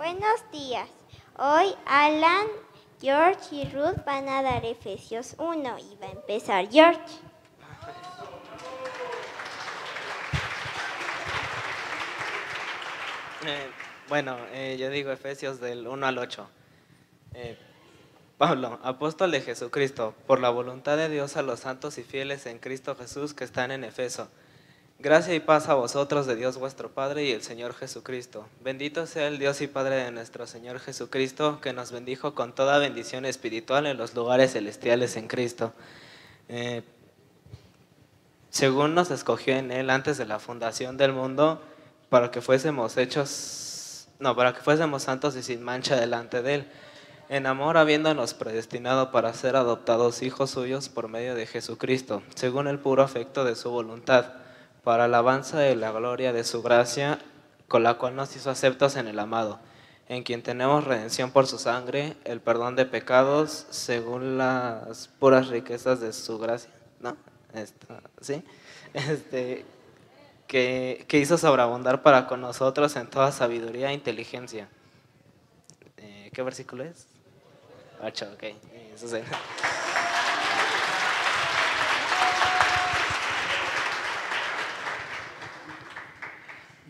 Buenos días. Hoy Alan, George y Ruth van a dar Efesios 1 y va a empezar George. Eh, bueno, eh, yo digo Efesios del 1 al 8. Eh, Pablo, apóstol de Jesucristo, por la voluntad de Dios a los santos y fieles en Cristo Jesús que están en Efeso. Gracia y paz a vosotros de Dios vuestro Padre y el Señor Jesucristo. Bendito sea el Dios y Padre de nuestro Señor Jesucristo, que nos bendijo con toda bendición espiritual en los lugares celestiales en Cristo. Eh, según nos escogió en Él antes de la fundación del mundo, para que fuésemos hechos, no, para que fuésemos santos y sin mancha delante de Él. En amor, habiéndonos predestinado para ser adoptados hijos suyos por medio de Jesucristo, según el puro afecto de su voluntad, para alabanza de la gloria de su gracia, con la cual nos hizo aceptos en el amado, en quien tenemos redención por su sangre, el perdón de pecados, según las puras riquezas de su gracia. ¿No? Esta, ¿Sí? Este, que, que, hizo sobreabundar para con nosotros en toda sabiduría e inteligencia. Eh, ¿Qué versículo es? 8, ok. Eso sí.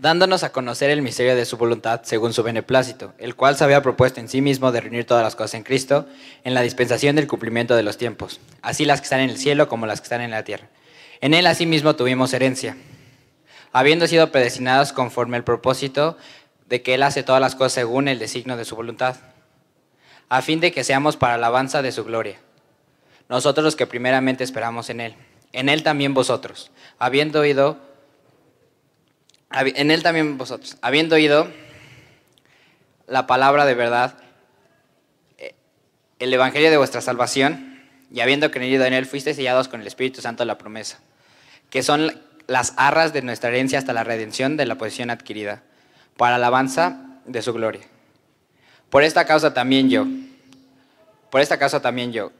dándonos a conocer el misterio de su voluntad según su beneplácito, el cual se había propuesto en sí mismo de reunir todas las cosas en Cristo, en la dispensación del cumplimiento de los tiempos, así las que están en el cielo como las que están en la tierra. En él asimismo tuvimos herencia, habiendo sido predestinados conforme al propósito de que él hace todas las cosas según el designio de su voluntad, a fin de que seamos para alabanza de su gloria. Nosotros los que primeramente esperamos en él, en él también vosotros, habiendo oído en él también vosotros, habiendo oído la palabra de verdad, eh, el evangelio de vuestra salvación, y habiendo creído en él, fuisteis sellados con el Espíritu Santo de la promesa, que son las arras de nuestra herencia hasta la redención de la posición adquirida, para alabanza de su gloria. Por esta causa también yo, por esta causa también yo,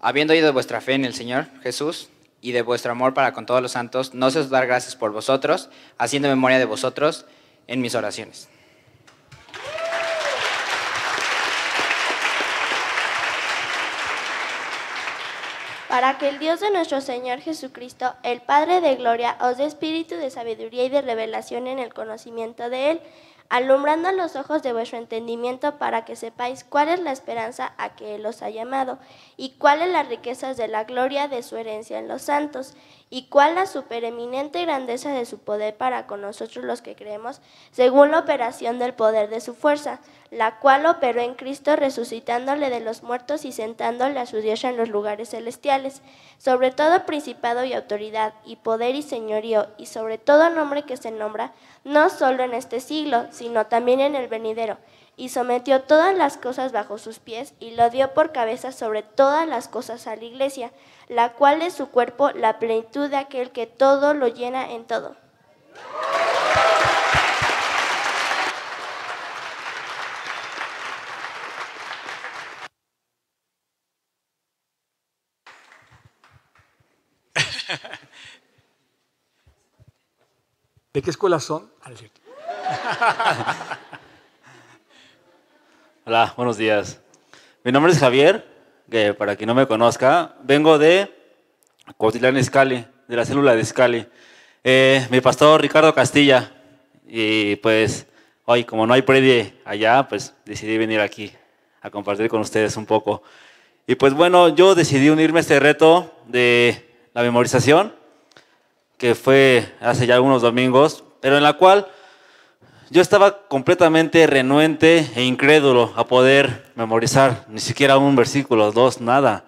habiendo oído vuestra fe en el Señor Jesús, y de vuestro amor para con todos los santos, no sé dar gracias por vosotros, haciendo memoria de vosotros en mis oraciones. Para que el Dios de nuestro Señor Jesucristo, el Padre de Gloria, os dé espíritu de sabiduría y de revelación en el conocimiento de Él alumbrando los ojos de vuestro entendimiento para que sepáis cuál es la esperanza a que Él os ha llamado, y cuáles las riquezas de la gloria de su herencia en los santos, y cuál la supereminente grandeza de su poder para con nosotros los que creemos, según la operación del poder de su fuerza, la cual operó en Cristo resucitándole de los muertos y sentándole a su diestra en los lugares celestiales, sobre todo principado y autoridad, y poder y señorío, y sobre todo nombre que se nombra, no solo en este siglo, sino también en el venidero, y sometió todas las cosas bajo sus pies, y lo dio por cabeza sobre todas las cosas a la iglesia, la cual es su cuerpo, la plenitud de aquel que todo lo llena en todo. ¿De qué escuela son? Ah, Hola, buenos días. Mi nombre es Javier, que para quien no me conozca, vengo de Cuautitlán Escali, de la célula de Escali. Eh, mi pastor Ricardo Castilla, y pues hoy como no hay predie allá, pues decidí venir aquí a compartir con ustedes un poco. Y pues bueno, yo decidí unirme a este reto de la memorización, que fue hace ya algunos domingos, pero en la cual yo estaba completamente renuente e incrédulo a poder memorizar ni siquiera un versículo, dos, nada.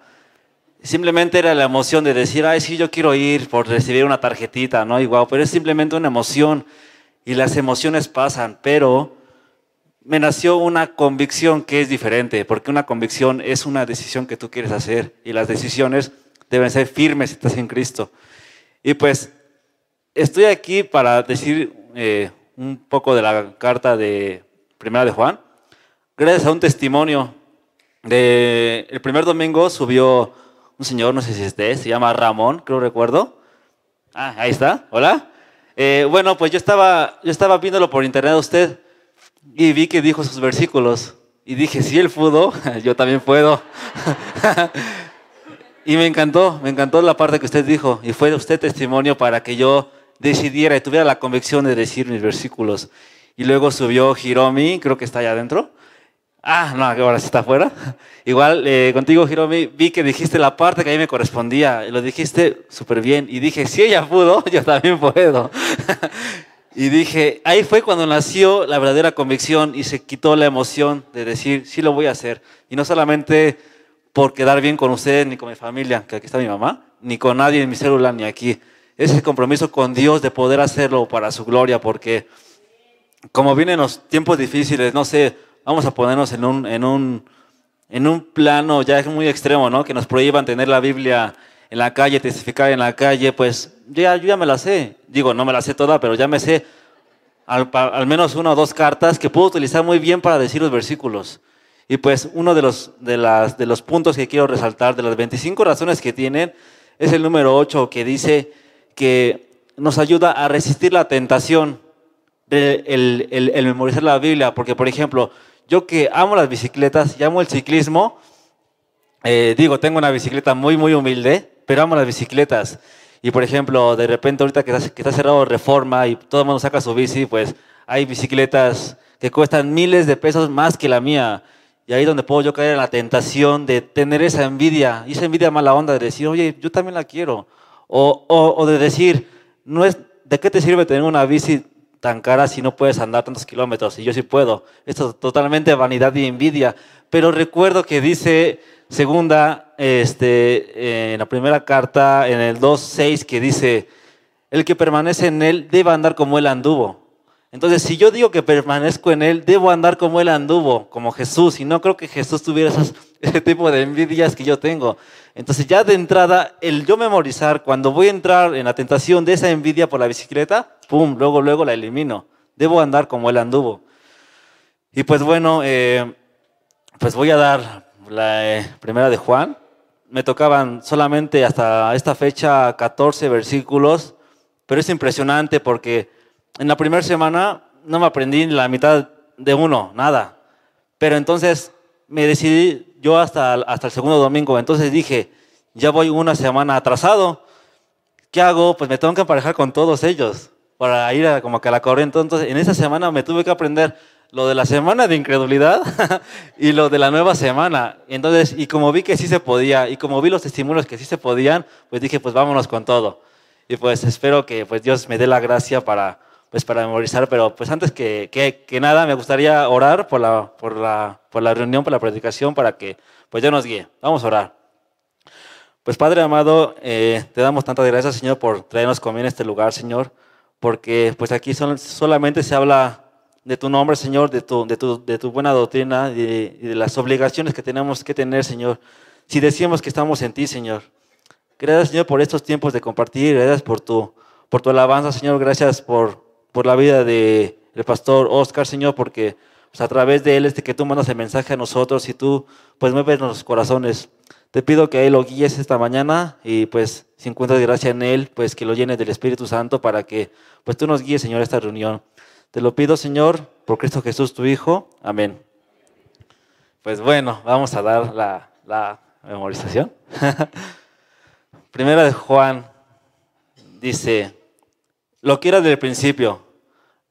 Simplemente era la emoción de decir, ay, sí, yo quiero ir por recibir una tarjetita, ¿no? Igual, pero es simplemente una emoción y las emociones pasan, pero me nació una convicción que es diferente, porque una convicción es una decisión que tú quieres hacer y las decisiones deben ser firmes si estás en Cristo. Y pues estoy aquí para decir eh, un poco de la carta de Primera de Juan, gracias a un testimonio de el primer domingo subió un señor, no sé si este, se llama Ramón, creo recuerdo. Ah, ahí está, hola. Eh, bueno, pues yo estaba, yo estaba viéndolo por internet a usted y vi que dijo sus versículos. Y dije, si él pudo, yo también puedo. y me encantó, me encantó la parte que usted dijo. Y fue usted testimonio para que yo decidiera y tuviera la convicción de decir mis versículos. Y luego subió Hiromi, creo que está allá adentro. Ah, no, ahora sí está afuera. Igual eh, contigo, Hiromi, vi que dijiste la parte que a mí me correspondía. Y lo dijiste súper bien. Y dije, si ella pudo, yo también puedo. y dije, ahí fue cuando nació la verdadera convicción y se quitó la emoción de decir, sí lo voy a hacer. Y no solamente por quedar bien con usted ni con mi familia, que aquí está mi mamá, ni con nadie en mi célula, ni aquí. Ese compromiso con Dios de poder hacerlo para su gloria, porque como vienen los tiempos difíciles, no sé, vamos a ponernos en un, en un, en un plano ya muy extremo, ¿no? Que nos prohíban tener la Biblia en la calle, testificar en la calle, pues ya, yo ya me la sé. Digo, no me la sé toda, pero ya me sé al, al menos una o dos cartas que puedo utilizar muy bien para decir los versículos. Y pues uno de los, de, las, de los puntos que quiero resaltar, de las 25 razones que tienen, es el número 8, que dice que nos ayuda a resistir la tentación el, el, memorizar la Biblia, porque por ejemplo, yo que amo las bicicletas y amo el ciclismo, eh, digo, tengo una bicicleta muy, muy humilde, pero amo las bicicletas. Y por ejemplo, de repente ahorita que está, que está cerrado Reforma y todo el mundo saca su bici, pues hay bicicletas que cuestan miles de pesos más que la mía. Y ahí es donde puedo yo caer en la tentación de tener esa envidia, y esa envidia mala onda de decir, oye, yo también la quiero. O, o, de decir, no es, ¿de qué te sirve tener una bici tan cara si no puedes andar tantos kilómetros? Y yo sí puedo. Esto es totalmente vanidad y envidia. Pero recuerdo que dice segunda, este, en la primera carta, en el 2.6, que dice, el que permanece en él debe andar como él anduvo. Entonces, si yo digo que permanezco en Él, debo andar como Él anduvo, como Jesús. Y no creo que Jesús tuviera ese tipo de envidias que yo tengo. Entonces, ya de entrada, el yo memorizar, cuando voy a entrar en la tentación de esa envidia por la bicicleta, pum, luego, luego la elimino. Debo andar como Él anduvo. Y pues bueno, eh, pues voy a dar la eh, primera de Juan. Me tocaban solamente hasta esta fecha 14 versículos, pero es impresionante porque en la primera semana no me aprendí la mitad de uno, nada. Pero entonces me decidí yo hasta, hasta el segundo domingo. Entonces dije, ya voy una semana atrasado. ¿Qué hago? Pues me tengo que emparejar con todos ellos para ir a, como que a la corriente. Entonces en esa semana me tuve que aprender lo de la semana de incredulidad y lo de la nueva semana. Entonces, y como vi que sí se podía, y como vi los testimonios que sí se podían, pues dije, pues vámonos con todo. Y pues espero que pues Dios me dé la gracia para pues para memorizar, pero pues antes que, que, nada me gustaría orar por la, por, la, por la reunión, por la predicación, para que pues Dios nos guíe. Vamos a orar. Pues Padre amado, eh, te damos tantas gracias Señor por traernos conmigo en este lugar, Señor, porque pues aquí solamente se habla de tu nombre, Señor, de tu, de tu, de tu buena doctrina y de, las obligaciones que tenemos que tener, Señor, si decimos que estamos en ti, Señor. Gracias, Señor, por estos tiempos de compartir, gracias por tu, por tu alabanza, Señor, gracias por por la vida del el pastor Oscar, Señor, porque pues, a través de él es de que tú mandas el mensaje a nosotros y tú pues mueves nuestros corazones. Te pido que él lo guíes esta mañana y pues si encuentras gracia en él, pues que lo llenes del Espíritu Santo para que pues tú nos guíes, Señor, a esta reunión. Te lo pido, Señor, por Cristo Jesús, tu Hijo. Amén. Pues bueno, vamos a dar la, la memorización. Primera de Juan dice, lo que era del principio,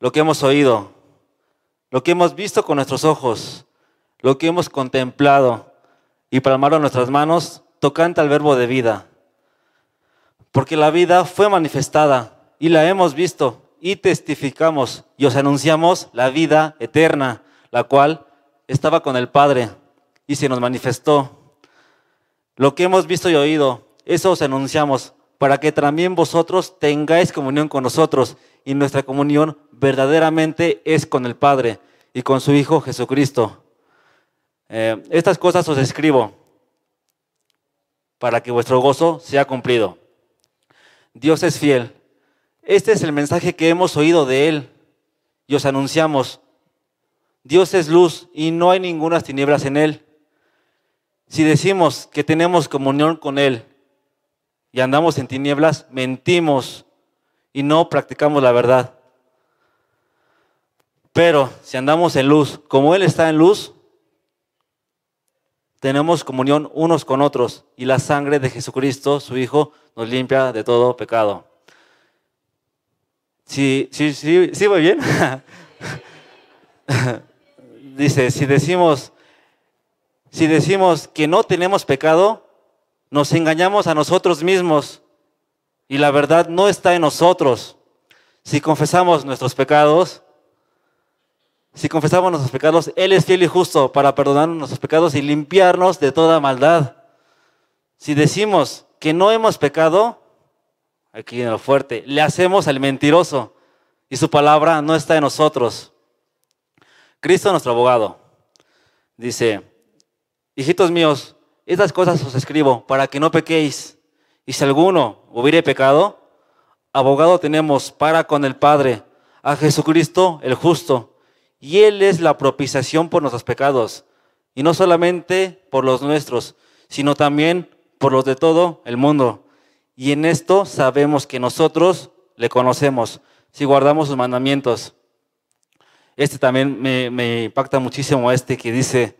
lo que hemos oído, lo que hemos visto con nuestros ojos, lo que hemos contemplado y palmado en nuestras manos, tocante al verbo de vida. Porque la vida fue manifestada y la hemos visto y testificamos y os anunciamos la vida eterna, la cual estaba con el Padre y se nos manifestó. Lo que hemos visto y oído, eso os anunciamos para que también vosotros tengáis comunión con nosotros. Y nuestra comunión verdaderamente es con el Padre y con su Hijo Jesucristo. Eh, estas cosas os escribo para que vuestro gozo sea cumplido. Dios es fiel. Este es el mensaje que hemos oído de Él y os anunciamos. Dios es luz y no hay ninguna tinieblas en Él. Si decimos que tenemos comunión con Él y andamos en tinieblas, mentimos y no practicamos la verdad. Pero si andamos en luz, como Él está en luz, tenemos comunión unos con otros y la sangre de Jesucristo, su Hijo, nos limpia de todo pecado. Sí, sí, sí, sí, voy bien. Dice, si decimos, si decimos que no tenemos pecado, nos engañamos a nosotros mismos y la verdad no está en nosotros. Si confesamos nuestros pecados, si confesamos nuestros pecados, Él es fiel y justo para perdonarnos nuestros pecados y limpiarnos de toda maldad. Si decimos que no hemos pecado, aquí en lo fuerte, le hacemos al mentiroso y su palabra no está en nosotros. Cristo nuestro abogado dice, hijitos míos, estas cosas os escribo para que no pequéis. Y si alguno hubiere pecado, abogado tenemos para con el Padre, a Jesucristo el justo. Y Él es la propiciación por nuestros pecados. Y no solamente por los nuestros, sino también por los de todo el mundo. Y en esto sabemos que nosotros le conocemos, si guardamos sus mandamientos. Este también me, me impacta muchísimo, este que dice,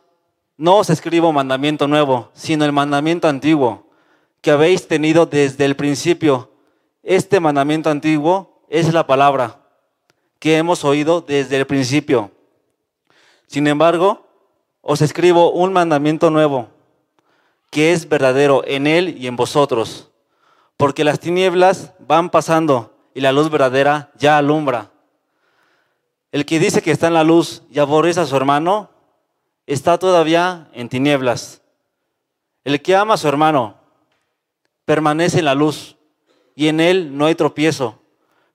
no os escribo mandamiento nuevo, sino el mandamiento antiguo que habéis tenido desde el principio. Este mandamiento antiguo es la palabra que hemos oído desde el principio. Sin embargo, os escribo un mandamiento nuevo, que es verdadero en él y en vosotros, porque las tinieblas van pasando y la luz verdadera ya alumbra. El que dice que está en la luz y aborrece a su hermano, está todavía en tinieblas. El que ama a su hermano permanece en la luz y en él no hay tropiezo.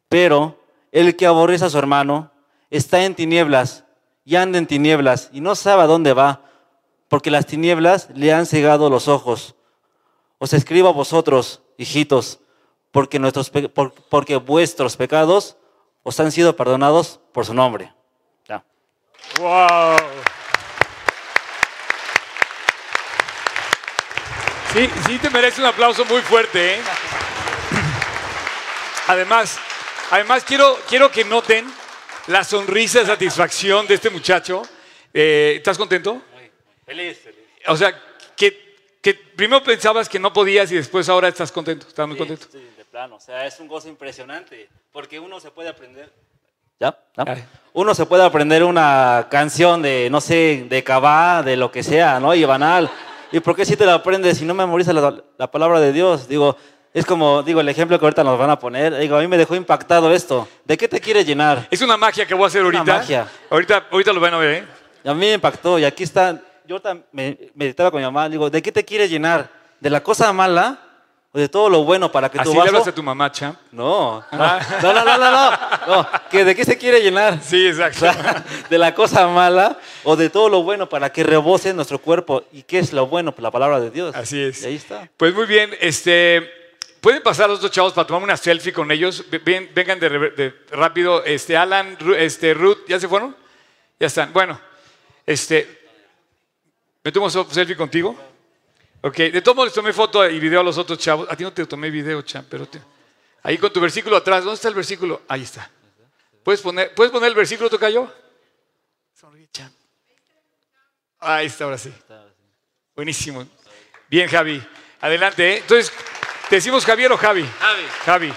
Pero el que aborrece a su hermano está en tinieblas y anda en tinieblas y no sabe a dónde va, porque las tinieblas le han cegado los ojos. Os escribo a vosotros, hijitos, porque, nuestros, porque vuestros pecados os han sido perdonados por su nombre. ¡Wow! Sí, sí te merece un aplauso muy fuerte. ¿eh? Además, además quiero, quiero que noten la sonrisa de satisfacción de este muchacho. Eh, ¿Estás contento? Feliz, feliz. O sea, que, que primero pensabas que no podías y después ahora estás contento. ¿Estás muy contento? Sí, de plano. O sea, es un gozo impresionante. Porque uno se puede aprender. ¿Ya? Ay. Uno se puede aprender una canción de, no sé, de Cabá, de lo que sea, ¿no? Y banal. ¿Y por qué si te la aprendes si no memorizas la, la palabra de Dios? Digo, es como, digo, el ejemplo que ahorita nos van a poner. Digo, a mí me dejó impactado esto. ¿De qué te quiere llenar? Es una magia que voy a hacer Una ahorita. magia. Ahorita, ahorita lo van a ver, ¿eh? A mí me impactó. Y aquí está, yo ahorita me meditaba con mi mamá. Digo, ¿de qué te quieres llenar? ¿De la cosa mala o de todo lo bueno para que Así tu le vaso... hablas a tu mamá, champ. No, no, no, no, no, no, no, no, que de qué se quiere llenar. Sí, O exacto. sea, de la cosa mala o de todo lo bueno para que rebose nuestro cuerpo. ¿Y qué es lo bueno? Pues la palabra de Dios. Así es. Y ahí está. Pues muy bien, este, pueden pasar los dos chavos para tomar una selfie con ellos. Ven- vengan de, de rápido. Este, Alan, este, Ruth, ¿ya se fueron? Ya están. Bueno, este, ¿me tomo selfie contigo? Ok, de todos modos les tomé foto y video a los otros chavos. A ti no te tomé video, champ, pero te- ahí con tu versículo atrás. ¿Dónde está el versículo? Ahí está. ¿Puedes poner, ¿puedes poner el versículo, Tocayo? Sonríe, champ. Ahí está, ahora sí. Buenísimo. Bien, Javi. Adelante. ¿eh? Entonces, ¿te decimos Javier o Javi? Javi. Javi.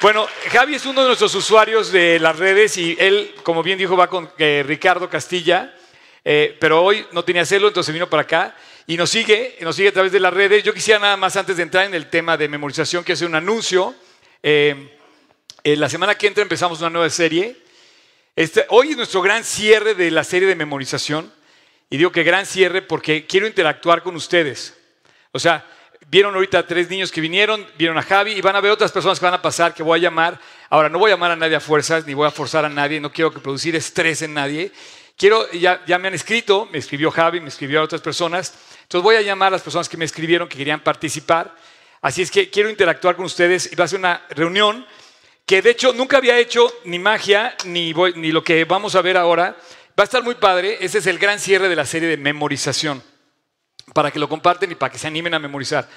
Bueno, Javi es uno de nuestros usuarios de las redes y él, como bien dijo, va con eh, Ricardo Castilla, eh, pero hoy no tenía celo, entonces vino para acá y nos sigue, nos sigue a través de las redes. Yo quisiera nada más antes de entrar en el tema de memorización, que hacer un anuncio. Eh, eh, la semana que entra empezamos una nueva serie. Este, hoy es nuestro gran cierre de la serie de memorización. Y digo que gran cierre porque quiero interactuar con ustedes. O sea, Vieron ahorita a tres niños que vinieron, vieron a Javi y van a ver otras personas que van a pasar que voy a llamar. Ahora, no voy a llamar a nadie a fuerzas, ni voy a forzar a nadie, no quiero que producir estrés en nadie. Quiero, ya, ya me han escrito, me escribió Javi, me escribió a otras personas. Entonces voy a llamar a las personas que me escribieron que querían participar. Así es que quiero interactuar con ustedes y va a ser una reunión que de hecho nunca había hecho ni magia ni, voy- ni lo que vamos a ver ahora. Va a estar muy padre. Ese es el gran cierre de la serie de memorización para que lo comparten y para que se animen a memorizar.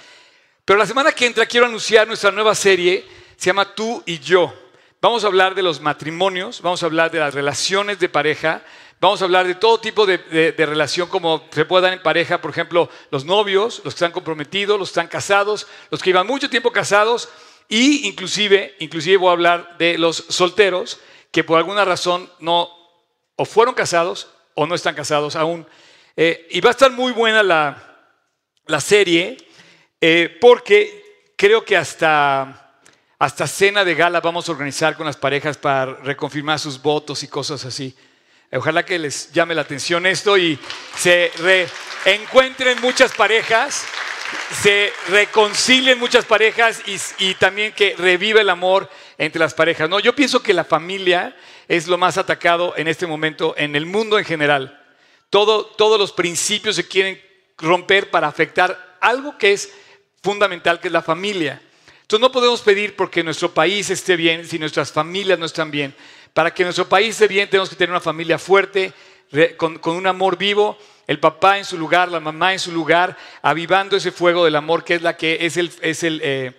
Pero la semana que entra quiero anunciar nuestra nueva serie, se llama Tú y yo. Vamos a hablar de los matrimonios, vamos a hablar de las relaciones de pareja, vamos a hablar de todo tipo de, de- de relación como se puede dar en pareja, por ejemplo, los novios, los que están comprometidos, los que están casados, los que llevan mucho tiempo casados y inclusive, inclusive voy a hablar de los solteros que por alguna razón no o fueron casados o no están casados aún. Eh, y va a estar muy buena la, la serie eh, porque creo que hasta, hasta cena de gala vamos a organizar con las parejas para reconfirmar sus votos y cosas así. Ojalá que les llame la atención esto y se encuentren muchas parejas, se reconcilien muchas parejas y, y también que reviva el amor entre las parejas. No, yo pienso que la familia es lo más atacado en este momento en el mundo en general. Todo, todos los principios se quieren romper para afectar algo que es fundamental, que es la familia. Entonces no podemos pedir porque nuestro país esté bien si nuestras familias no están bien. Para que nuestro país esté bien tenemos que tener una familia fuerte, con, un amor vivo, el papá en su lugar, la mamá en su lugar, avivando ese fuego del amor que es la que es el, es el eh,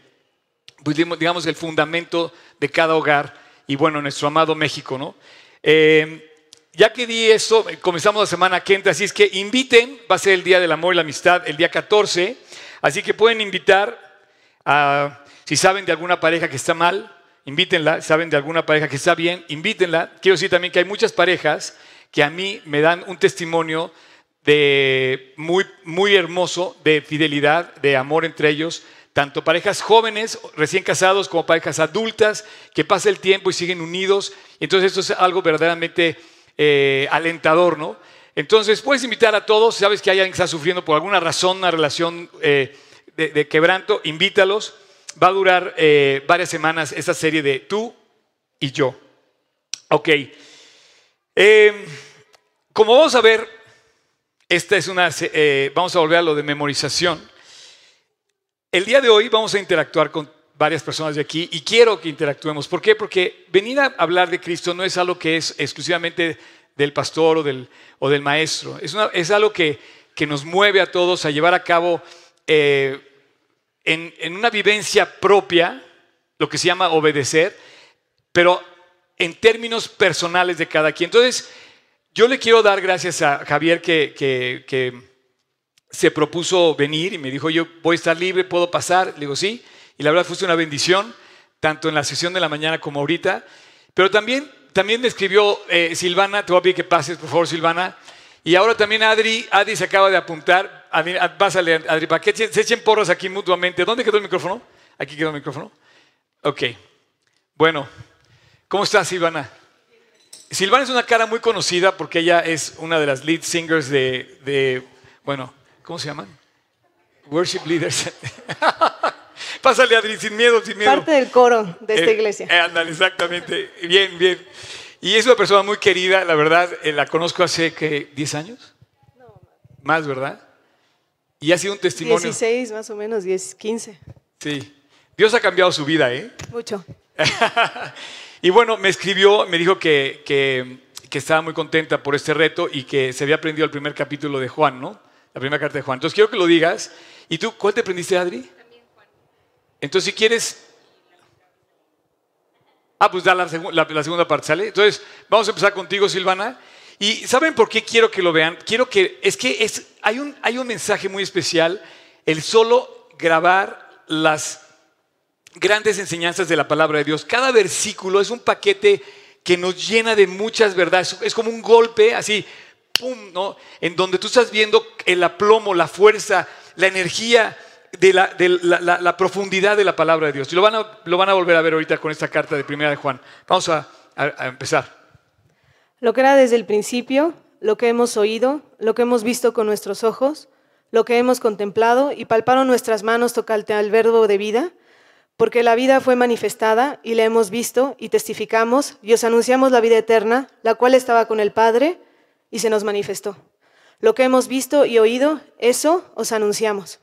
pues, digamos- el fundamento de cada hogar y bueno, nuestro amado México, ¿no? Eh, ya que di eso, comenzamos la semana que entra, así es que inviten, va a ser el Día del Amor y la Amistad, el día 14, así que pueden invitar si saben de alguna pareja que está mal, invítenla, saben de alguna pareja que está bien, invítenla. Quiero decir también que hay muchas parejas que a mí me dan un testimonio de muy, muy hermoso de fidelidad, de amor entre ellos, tanto parejas jóvenes, recién casados, como parejas adultas, que pasa el tiempo y siguen unidos. Entonces esto es algo verdaderamente eh, alentador, ¿no? Entonces puedes invitar a todos, sabes que hay alguien que está sufriendo por alguna razón una relación eh, de quebranto, invítalos. Va a durar eh, varias semanas esta serie de tú y yo. Ok. Eh, como vamos a ver, esta es una, eh, vamos a volver a lo de memorización. El día de hoy vamos a interactuar con varias personas de aquí y quiero que interactuemos. ¿Por qué? Porque venir a hablar de Cristo no es algo que es exclusivamente del pastor o del, o del maestro. Es, es algo que, que nos mueve a todos a llevar a cabo eh, en, una vivencia propia, lo que se llama obedecer, pero en términos personales de cada quien. Entonces, yo le quiero dar gracias a Javier que, que- que se propuso venir y me dijo, yo voy a estar libre, puedo pasar. Le digo, sí. Y la verdad fue una bendición, tanto en la sesión de la mañana como ahorita. Pero también, también me escribió eh, Silvana, te voy a pedir que pases, por favor, Silvana. Y ahora también Adri, Adri se acaba de apuntar. Pásale, Adri, para que se echen porras aquí mutuamente. ¿Dónde quedó el micrófono? Aquí quedó el micrófono. Ok. Bueno, ¿cómo estás, Silvana? Silvana es una cara muy conocida porque ella es una de las lead singers de, de bueno, ¿cómo se llaman? Worship leaders. Pásale, Adri, sin miedo, sin miedo. Parte del coro de esta Eh, iglesia. eh, ándale, exactamente. Bien, bien. Y es una persona muy querida, la verdad, eh, la conozco hace, ¿qué? ¿10 años? Más, ¿verdad? Y ha sido un testimonio. 16 más o menos, 10, 15. Sí. Dios ha cambiado su vida, ¿eh? Mucho. y bueno, me escribió, me dijo que, que- que estaba muy contenta por este reto y que se había aprendido el primer capítulo de Juan, ¿no? La primera carta de Juan. Entonces quiero que lo digas. ¿Y tú cuál te aprendiste, Adri? También Juan. Entonces, si quieres... Ah, pues da la, la segunda parte, ¿sale? Entonces, vamos a empezar contigo, Silvana. Y ¿saben por qué quiero que lo vean? Quiero que, es que es, hay, un, hay un mensaje muy especial, el solo grabar las grandes enseñanzas de la palabra de Dios. Cada versículo es un paquete que nos llena de muchas verdades. Es como un golpe así, pum, ¿no? En donde tú estás viendo el aplomo, la fuerza, la energía de la, de la- la- profundidad de la palabra de Dios. Y lo van, a, lo van a volver a ver ahorita con esta carta de primera de Juan. Vamos a- a empezar. Lo que era desde el principio, lo que hemos oído, lo que hemos visto con nuestros ojos, lo que hemos contemplado y palparon nuestras manos tocante al verbo de vida, porque la vida fue manifestada y la hemos visto y testificamos y os anunciamos la vida eterna, la cual estaba con el Padre y se nos manifestó. Lo que hemos visto y oído, eso os anunciamos,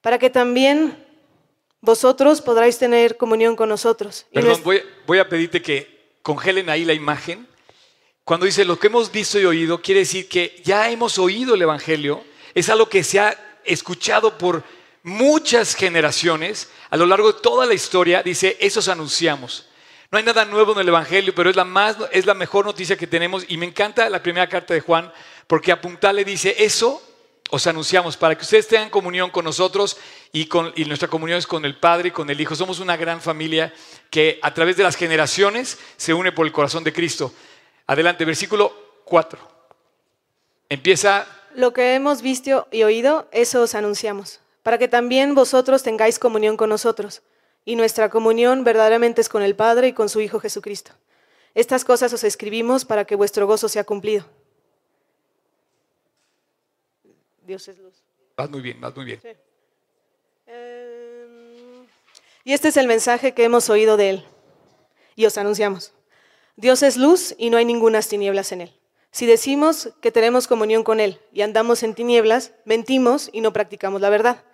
para que también vosotros podráis tener comunión con nosotros. Y Perdón, voy a pedirte que congelen ahí la imagen. Cuando dice lo que hemos visto y oído, quiere decir que ya hemos oído el Evangelio. Es algo que se ha escuchado por muchas generaciones. A lo largo de toda la historia, dice, esos anunciamos. No hay nada nuevo en el Evangelio, pero es la, más, es la mejor noticia que tenemos. Y me encanta la primera carta de Juan, porque apuntale dice, eso os anunciamos para que ustedes tengan comunión con nosotros y, con, y nuestra comunión es con el Padre y con el Hijo. Somos una gran familia que a través de las generaciones se une por el corazón de Cristo. Adelante, versículo 4. Empieza, Lo que hemos visto y oído, eso os anunciamos, para que también vosotros tengáis comunión con nosotros. Y nuestra comunión verdaderamente es con el Padre y con su Hijo Jesucristo. Estas cosas os escribimos para que vuestro gozo sea cumplido. Dios es luz. vas muy bien, vas muy bien. Em, Y este es el mensaje que hemos oído de Él y os anunciamos. Dios es luz y no hay ningunas tinieblas en Él. Si decimos que tenemos comunión con Él y andamos en tinieblas, mentimos y no practicamos la verdad.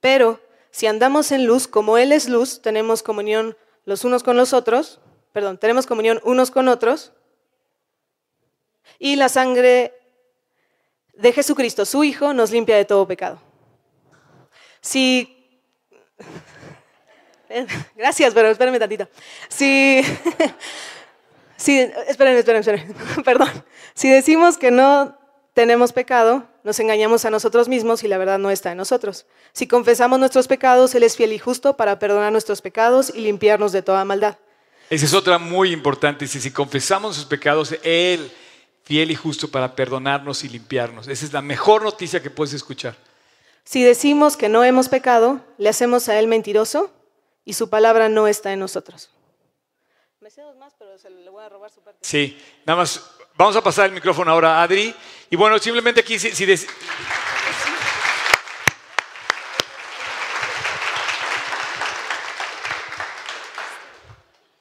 Pero si andamos en luz, como Él es luz, tenemos comunión los unos con los otros, perdón, tenemos comunión unos con otros, y la sangre de Jesucristo, su Hijo, nos limpia de todo pecado. Si Gracias, pero espérenme tantito. Si, si, espérenme, espérenme, perdón. Si decimos que no tenemos pecado, nos engañamos a nosotros mismos y la verdad no está en nosotros. Si confesamos nuestros pecados, Él es fiel y justo para perdonar nuestros pecados y limpiarnos de toda maldad. Esa es otra muy importante. Si confesamos sus pecados, Él, fiel y justo para perdonarnos y limpiarnos. Esa es la mejor noticia que puedes escuchar. Si decimos que no hemos pecado, le hacemos a Él mentiroso y su palabra no está en nosotros. Me sé dos más, pero se le voy a robar su parte. Sí, nada más. Vamos a pasar el micrófono ahora a Adri. Y bueno, simplemente aquí, si, si des-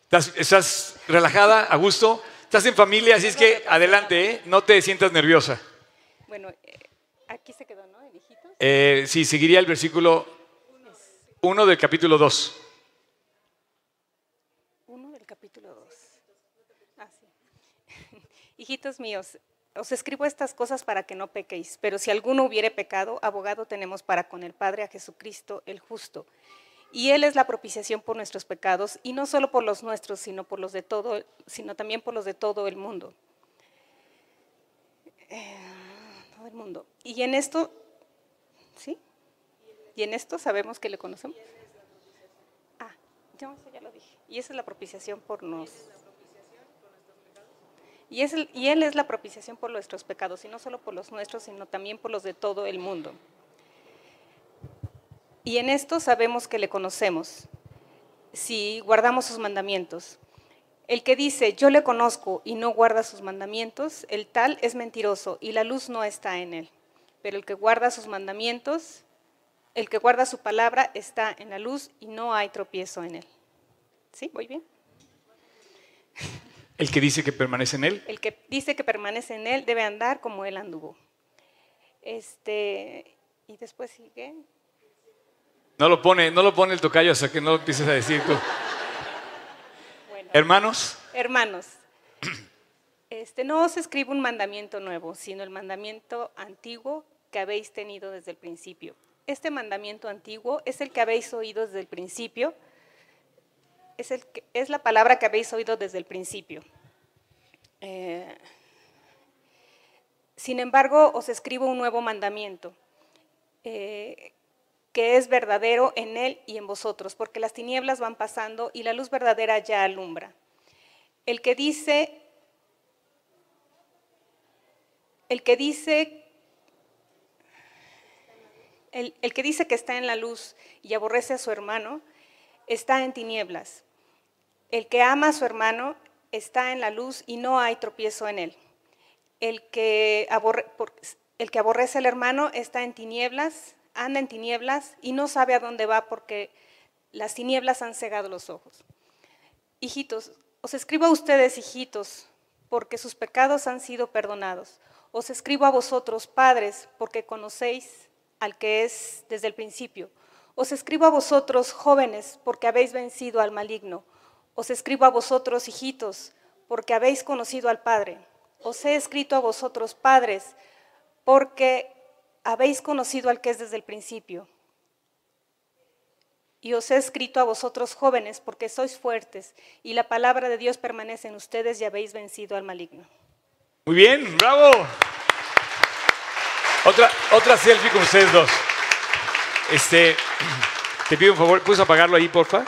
¿Estás, estás relajada, a gusto? Estás en familia, así es que adelante, ¿eh? no te sientas nerviosa. Bueno, eh, aquí se quedó, ¿no? El hijito. Eh, sí, seguiría el versículo 1 del capítulo 2. Uno del capítulo 2. Ah, sí. Hijitos míos, os escribo estas cosas para que no pequéis, pero si alguno hubiere pecado, abogado tenemos para con el Padre a Jesucristo el justo. Y Él es la propiciación por nuestros pecados, y no solo por los nuestros, sino por los de todo, sino también por los de todo el mundo. Eh, todo el mundo. Y en esto, ¿sí? Y en esto sabemos que le conocemos. Ah, yo eso ya lo dije. Y esa es la propiciación por nos. Y, es Él es la propiciación por nuestros pecados, y no solo por los nuestros, sino también por los de todo el mundo. Y en esto sabemos que le conocemos, si guardamos sus mandamientos. El que dice, yo le conozco y no guarda sus mandamientos, el tal es mentiroso y la luz no está en él. Pero el que guarda sus mandamientos, el que guarda su palabra está en la luz y no hay tropiezo en él. ¿Sí? ¿Voy bien? El que dice que permanece en él. El que dice que permanece en él debe andar como él anduvo. Este, y después sigue. No lo pone, no lo pone el tocayo hasta que no lo empieces a decir tú. Bueno, Hermanos, hermanos, este, no os escribo un mandamiento nuevo, sino el mandamiento antiguo que habéis tenido desde el principio. Este mandamiento antiguo es el que habéis oído desde el principio, es, el es la palabra que habéis oído desde el principio. Eh, sin embargo, os escribo un nuevo mandamiento, eh, que es verdadero en él y en vosotros, porque las tinieblas van pasando y la luz verdadera ya alumbra. El que dice, el que dice, el que dice que está en la luz y aborrece a su hermano, está en tinieblas. El que ama a su hermano está en la luz y no hay tropiezo en él. El que, el que aborrece al hermano está en tinieblas, anda en tinieblas y no sabe a dónde va porque las tinieblas han cegado los ojos. Hijitos, os escribo a ustedes, hijitos, porque sus pecados han sido perdonados. Os escribo a vosotros, padres, porque conocéis al que es desde el principio. Os escribo a vosotros, jóvenes, porque habéis vencido al maligno. Os escribo a vosotros, hijitos, porque habéis conocido al Padre. Os he escrito a vosotros, padres, porque habéis conocido al que es desde el principio. Y os he escrito a vosotros, jóvenes, porque sois fuertes, y la palabra de Dios permanece en ustedes y habéis vencido al maligno. Muy bien, bravo. Otra, otra selfie con ustedes dos. Este, te pido un favor, ¿puedes apagarlo ahí, porfa?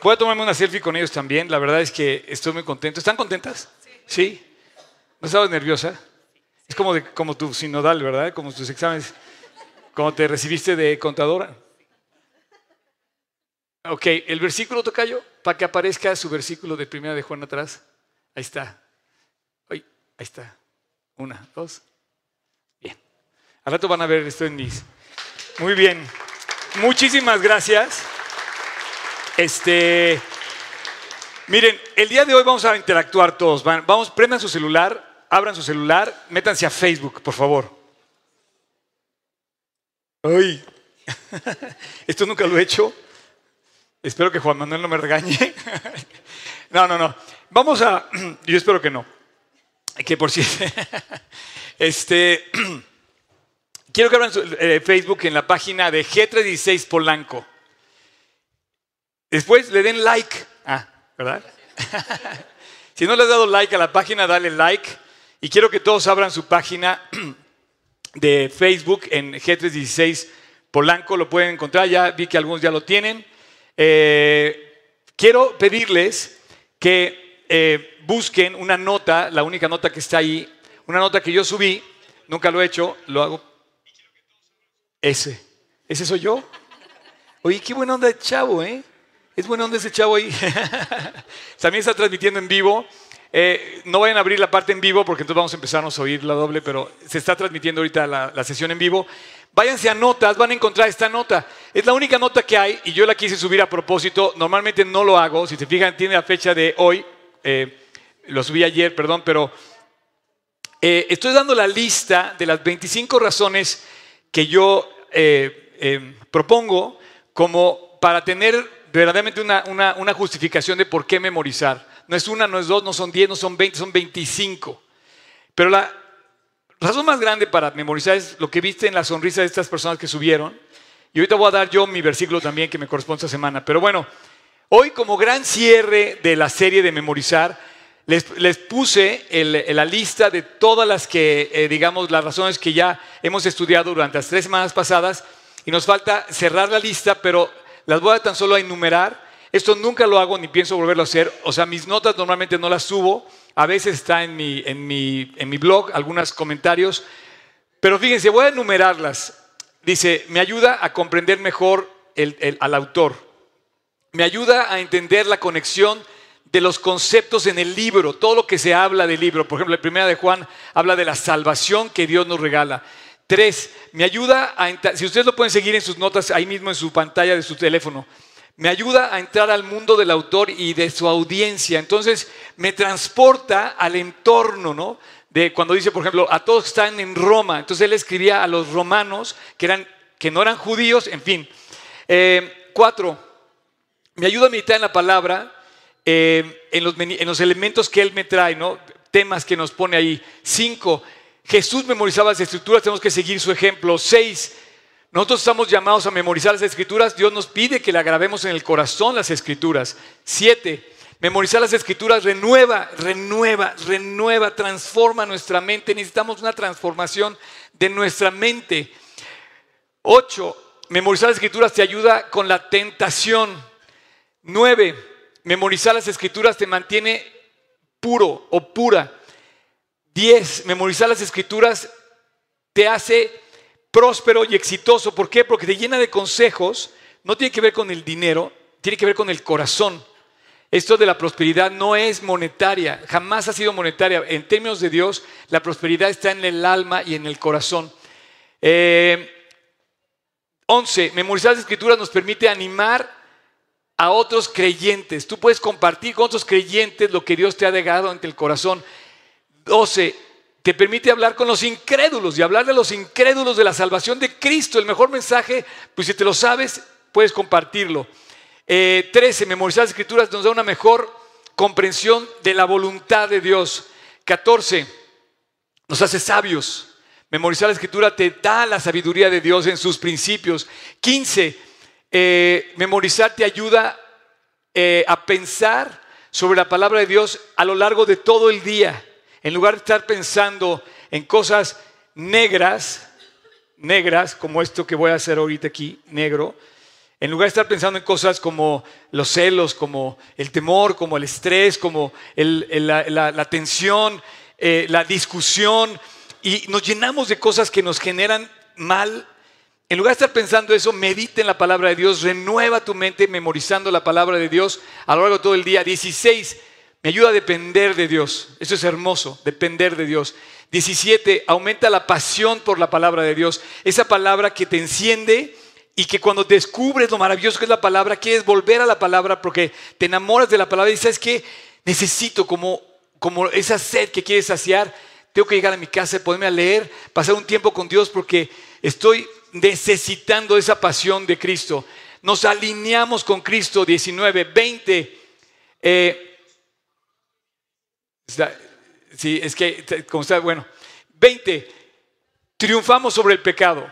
Voy a tomarme una selfie con ellos también. La verdad es que estoy muy contento. ¿Están contentas? Sí. ¿No estabas nerviosa? Es como, de, como tu sinodal, ¿verdad? Como tus exámenes. Como te recibiste de contadora. Ok, el versículo tocayo, para que aparezca su versículo de primera de Juan atrás. Ahí está. Ahí está. Una, dos. Bien. Al rato van a ver esto en mis. Muy bien. Muchísimas gracias. Este. Miren, el día de hoy vamos a interactuar todos. Vamos, prendan su celular, abran su celular, métanse a Facebook, por favor. Ay, esto nunca lo he hecho. Espero que Juan Manuel no me regañe. No, no, no. Vamos a. Yo espero que no. Que por cierto. Este. Quiero que abran su, eh, Facebook en la página de G316 Polanco. Después le den like. Ah, ¿verdad? si no le has dado like a la página, dale like. Y quiero que todos abran su página de Facebook en G316 Polanco. Lo pueden encontrar. Ya vi que algunos ya lo tienen. Eh, quiero pedirles que eh, busquen una nota, la única nota que está ahí, una nota que yo subí, nunca lo he hecho, lo hago. Ese, ese soy yo. Oye, qué buena onda de chavo, ¿eh? Es buena onda ese chavo ahí. También está transmitiendo en vivo. Eh, no vayan a abrir la parte en vivo porque entonces vamos a empezarnos a oír la doble, pero se está transmitiendo ahorita la, sesión en vivo. Váyanse a notas, van a encontrar esta nota. Es la única nota que hay y yo la quise subir a propósito. Normalmente no lo hago. Si se fijan, tiene la fecha de hoy. Eh, lo subí ayer, perdón, pero eh, estoy dando la lista de las 25 razones que yo eh, propongo como para tener verdaderamente una, una, una justificación de por qué memorizar. No es una, no es dos, no son 10, no son 20, son 25. Pero la razón más grande para memorizar es lo que viste en la sonrisa de estas personas que subieron. Y ahorita voy a dar yo mi versículo también que me corresponde esta semana. Pero bueno, hoy como gran cierre de la serie de memorizar, les, puse el, la lista de todas las que, eh, digamos, las razones que ya hemos estudiado durante las tres semanas pasadas. Y nos falta cerrar la lista, pero las voy a tan solo a enumerar. Esto nunca lo hago ni pienso volverlo a hacer. O sea, mis notas normalmente no las subo. A veces está en mi, en mi, en mi blog, algunos comentarios. Pero fíjense, voy a enumerarlas. Dice, me ayuda a comprender mejor el, el, al autor. Me ayuda a entender la conexión de los conceptos en el libro, todo lo que se habla del libro. Por ejemplo, la primera de Juan habla de la salvación que Dios nos regala. Tres, me ayuda a, si ustedes lo pueden seguir en sus notas ahí mismo en su pantalla de su teléfono, me ayuda a entrar al mundo del autor y de su audiencia. Entonces, me transporta al entorno, ¿no? De cuando dice, por ejemplo, a todos están en Roma. Entonces, él escribía a los romanos que, eran, que no eran judíos, en fin. Eh, cuatro, me ayuda a meditar en la palabra, eh, en, los, en los elementos que él me trae, ¿no? Temas que nos pone ahí. Cinco, Jesús memorizaba las escrituras, tenemos que seguir su ejemplo. Seis, nosotros estamos llamados a memorizar las escrituras, Dios nos pide que le grabemos en el corazón las escrituras. Siete, memorizar las escrituras renueva, renueva, renueva, transforma nuestra mente. Necesitamos una transformación de nuestra mente. Ocho, memorizar las escrituras te ayuda con la tentación. Nueve, memorizar las escrituras te mantiene puro o pura. 10. Memorizar las escrituras te hace próspero y exitoso. ¿Por qué? Porque te llena de consejos. No tiene que ver con el dinero, tiene que ver con el corazón. Esto de la prosperidad no es monetaria, jamás ha sido monetaria. En términos de Dios, la prosperidad está en el alma y en el corazón. Eh, 11. Memorizar las escrituras nos permite animar a otros creyentes. Tú puedes compartir con otros creyentes lo que Dios te ha dejado ante el corazón. 12. Te permite hablar con los incrédulos y hablar de los incrédulos de la salvación de Cristo. El mejor mensaje, pues si te lo sabes, puedes compartirlo. Eh, 13. Memorizar las escrituras nos da una mejor comprensión de la voluntad de Dios. 14. Nos hace sabios. Memorizar la escritura te da la sabiduría de Dios en sus principios. 15. Eh, memorizar te ayuda eh, a pensar sobre la palabra de Dios a lo largo de todo el día. En lugar de estar pensando en cosas negras, negras, como esto que voy a hacer ahorita aquí, negro, en lugar de estar pensando en cosas como los celos, como el temor, como el estrés, como la tensión, eh, la discusión, y nos llenamos de cosas que nos generan mal, en lugar de estar pensando eso, medita en la palabra de Dios, renueva tu mente memorizando la palabra de Dios a lo largo de todo el día. 16, me ayuda a depender de Dios. Eso es hermoso, depender de Dios. 17, aumenta la pasión por la palabra de Dios. Esa palabra que te enciende y que cuando descubres lo maravilloso que es la palabra, quieres volver a la palabra porque te enamoras de la palabra y sabes que necesito como, como esa sed que quieres saciar. Tengo que llegar a mi casa, ponerme a leer, pasar un tiempo con Dios porque estoy necesitando esa pasión de Cristo. Nos alineamos con Cristo 19, 20. eh, sí, es que, como está, bueno. 20. Triunfamos sobre el pecado.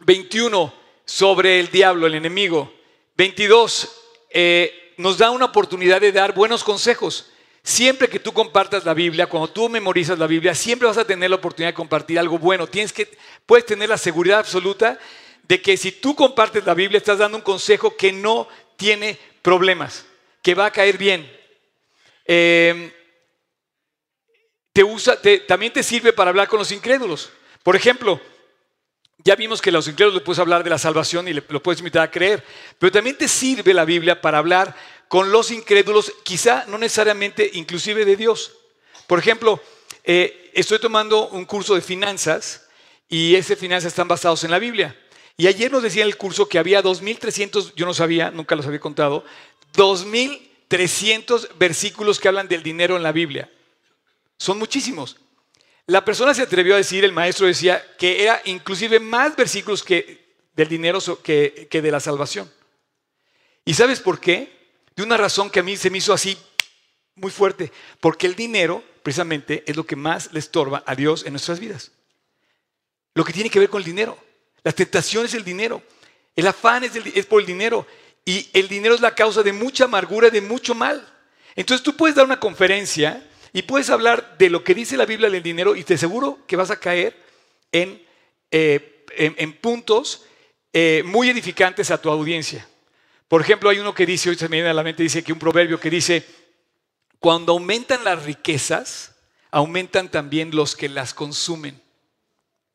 21. Sobre el diablo, el enemigo. 22. eh, nos da una oportunidad de dar buenos consejos. Siempre que tú compartas la Biblia, cuando tú memorizas la Biblia, siempre vas a tener la oportunidad de compartir algo bueno. Tienes que, puedes tener la seguridad absoluta de que si tú compartes la Biblia, estás dando un consejo que no tiene problemas, que va a caer bien. Eh, te usa, también te sirve para hablar con los incrédulos. Por ejemplo, ya vimos que a los incrédulos le puedes hablar de la salvación y lo puedes invitar a creer, pero también te sirve la Biblia para hablar con los incrédulos, quizá no necesariamente inclusive de Dios. Por ejemplo, eh, estoy tomando un curso de finanzas y ese finanzas están basados en la Biblia. Y ayer nos decía en el curso que había 2.300, yo no sabía, nunca los había contado, 2.300 versículos que hablan del dinero en la Biblia. Son muchísimos. La persona se atrevió a decir, el maestro decía, que era inclusive más versículos que del dinero que, que de la salvación. ¿Y sabes por qué? De una razón que a mí se me hizo así muy fuerte. Porque el dinero, precisamente, es lo que más le estorba a Dios en nuestras vidas. Lo que tiene que ver con el dinero. La tentación es el dinero. El afán es, por el dinero. Y el dinero es la causa de mucha amargura, de mucho mal. Entonces tú puedes dar una conferencia y puedes hablar de lo que dice la Biblia del dinero y te aseguro que vas a caer en, eh, en puntos eh, muy edificantes a tu audiencia. Por ejemplo, hay uno que dice, hoy se me viene a la mente, dice que un proverbio que dice, cuando aumentan las riquezas, aumentan también los que las consumen.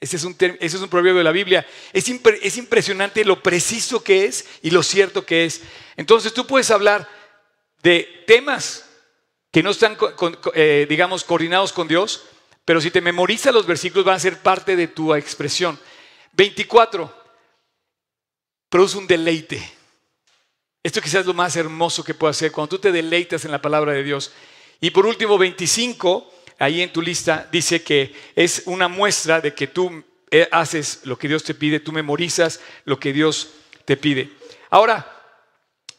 Ese es un, ese es un proverbio de la Biblia. Es, es impresionante lo preciso que es y lo cierto que es. Entonces tú puedes hablar de temas que no están, eh, digamos, coordinados con Dios, pero si te memorizas los versículos van a ser parte de tu expresión. 24. Produce un deleite. Esto quizás es lo más hermoso que puedo hacer, cuando tú te deleitas en la palabra de Dios. Y por último, 25, ahí en tu lista, dice que es una muestra de que tú eh, haces lo que Dios te pide, tú memorizas lo que Dios te pide. Ahora,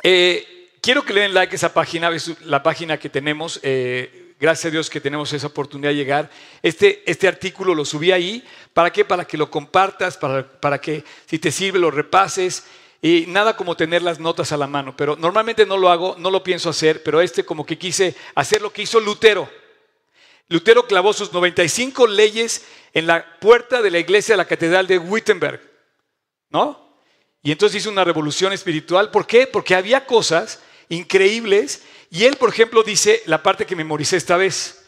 eh, quiero que le den like a esa página, la página que tenemos. eh, gracias a Dios que tenemos esa oportunidad de llegar. Este, este artículo lo subí ahí. ¿Para qué? Para que lo compartas, para, para que si te sirve lo repases. Y nada como tener las notas a la mano. Pero normalmente no lo hago, no lo pienso hacer, pero este como que quise hacer lo que hizo Lutero. Lutero clavó sus 95 leyes en la puerta de la iglesia de la catedral de Wittenberg. ¿No? Y entonces hizo una revolución espiritual. ¿Por qué? Porque había cosas increíbles. Y él, por ejemplo, dice la parte que memoricé esta vez.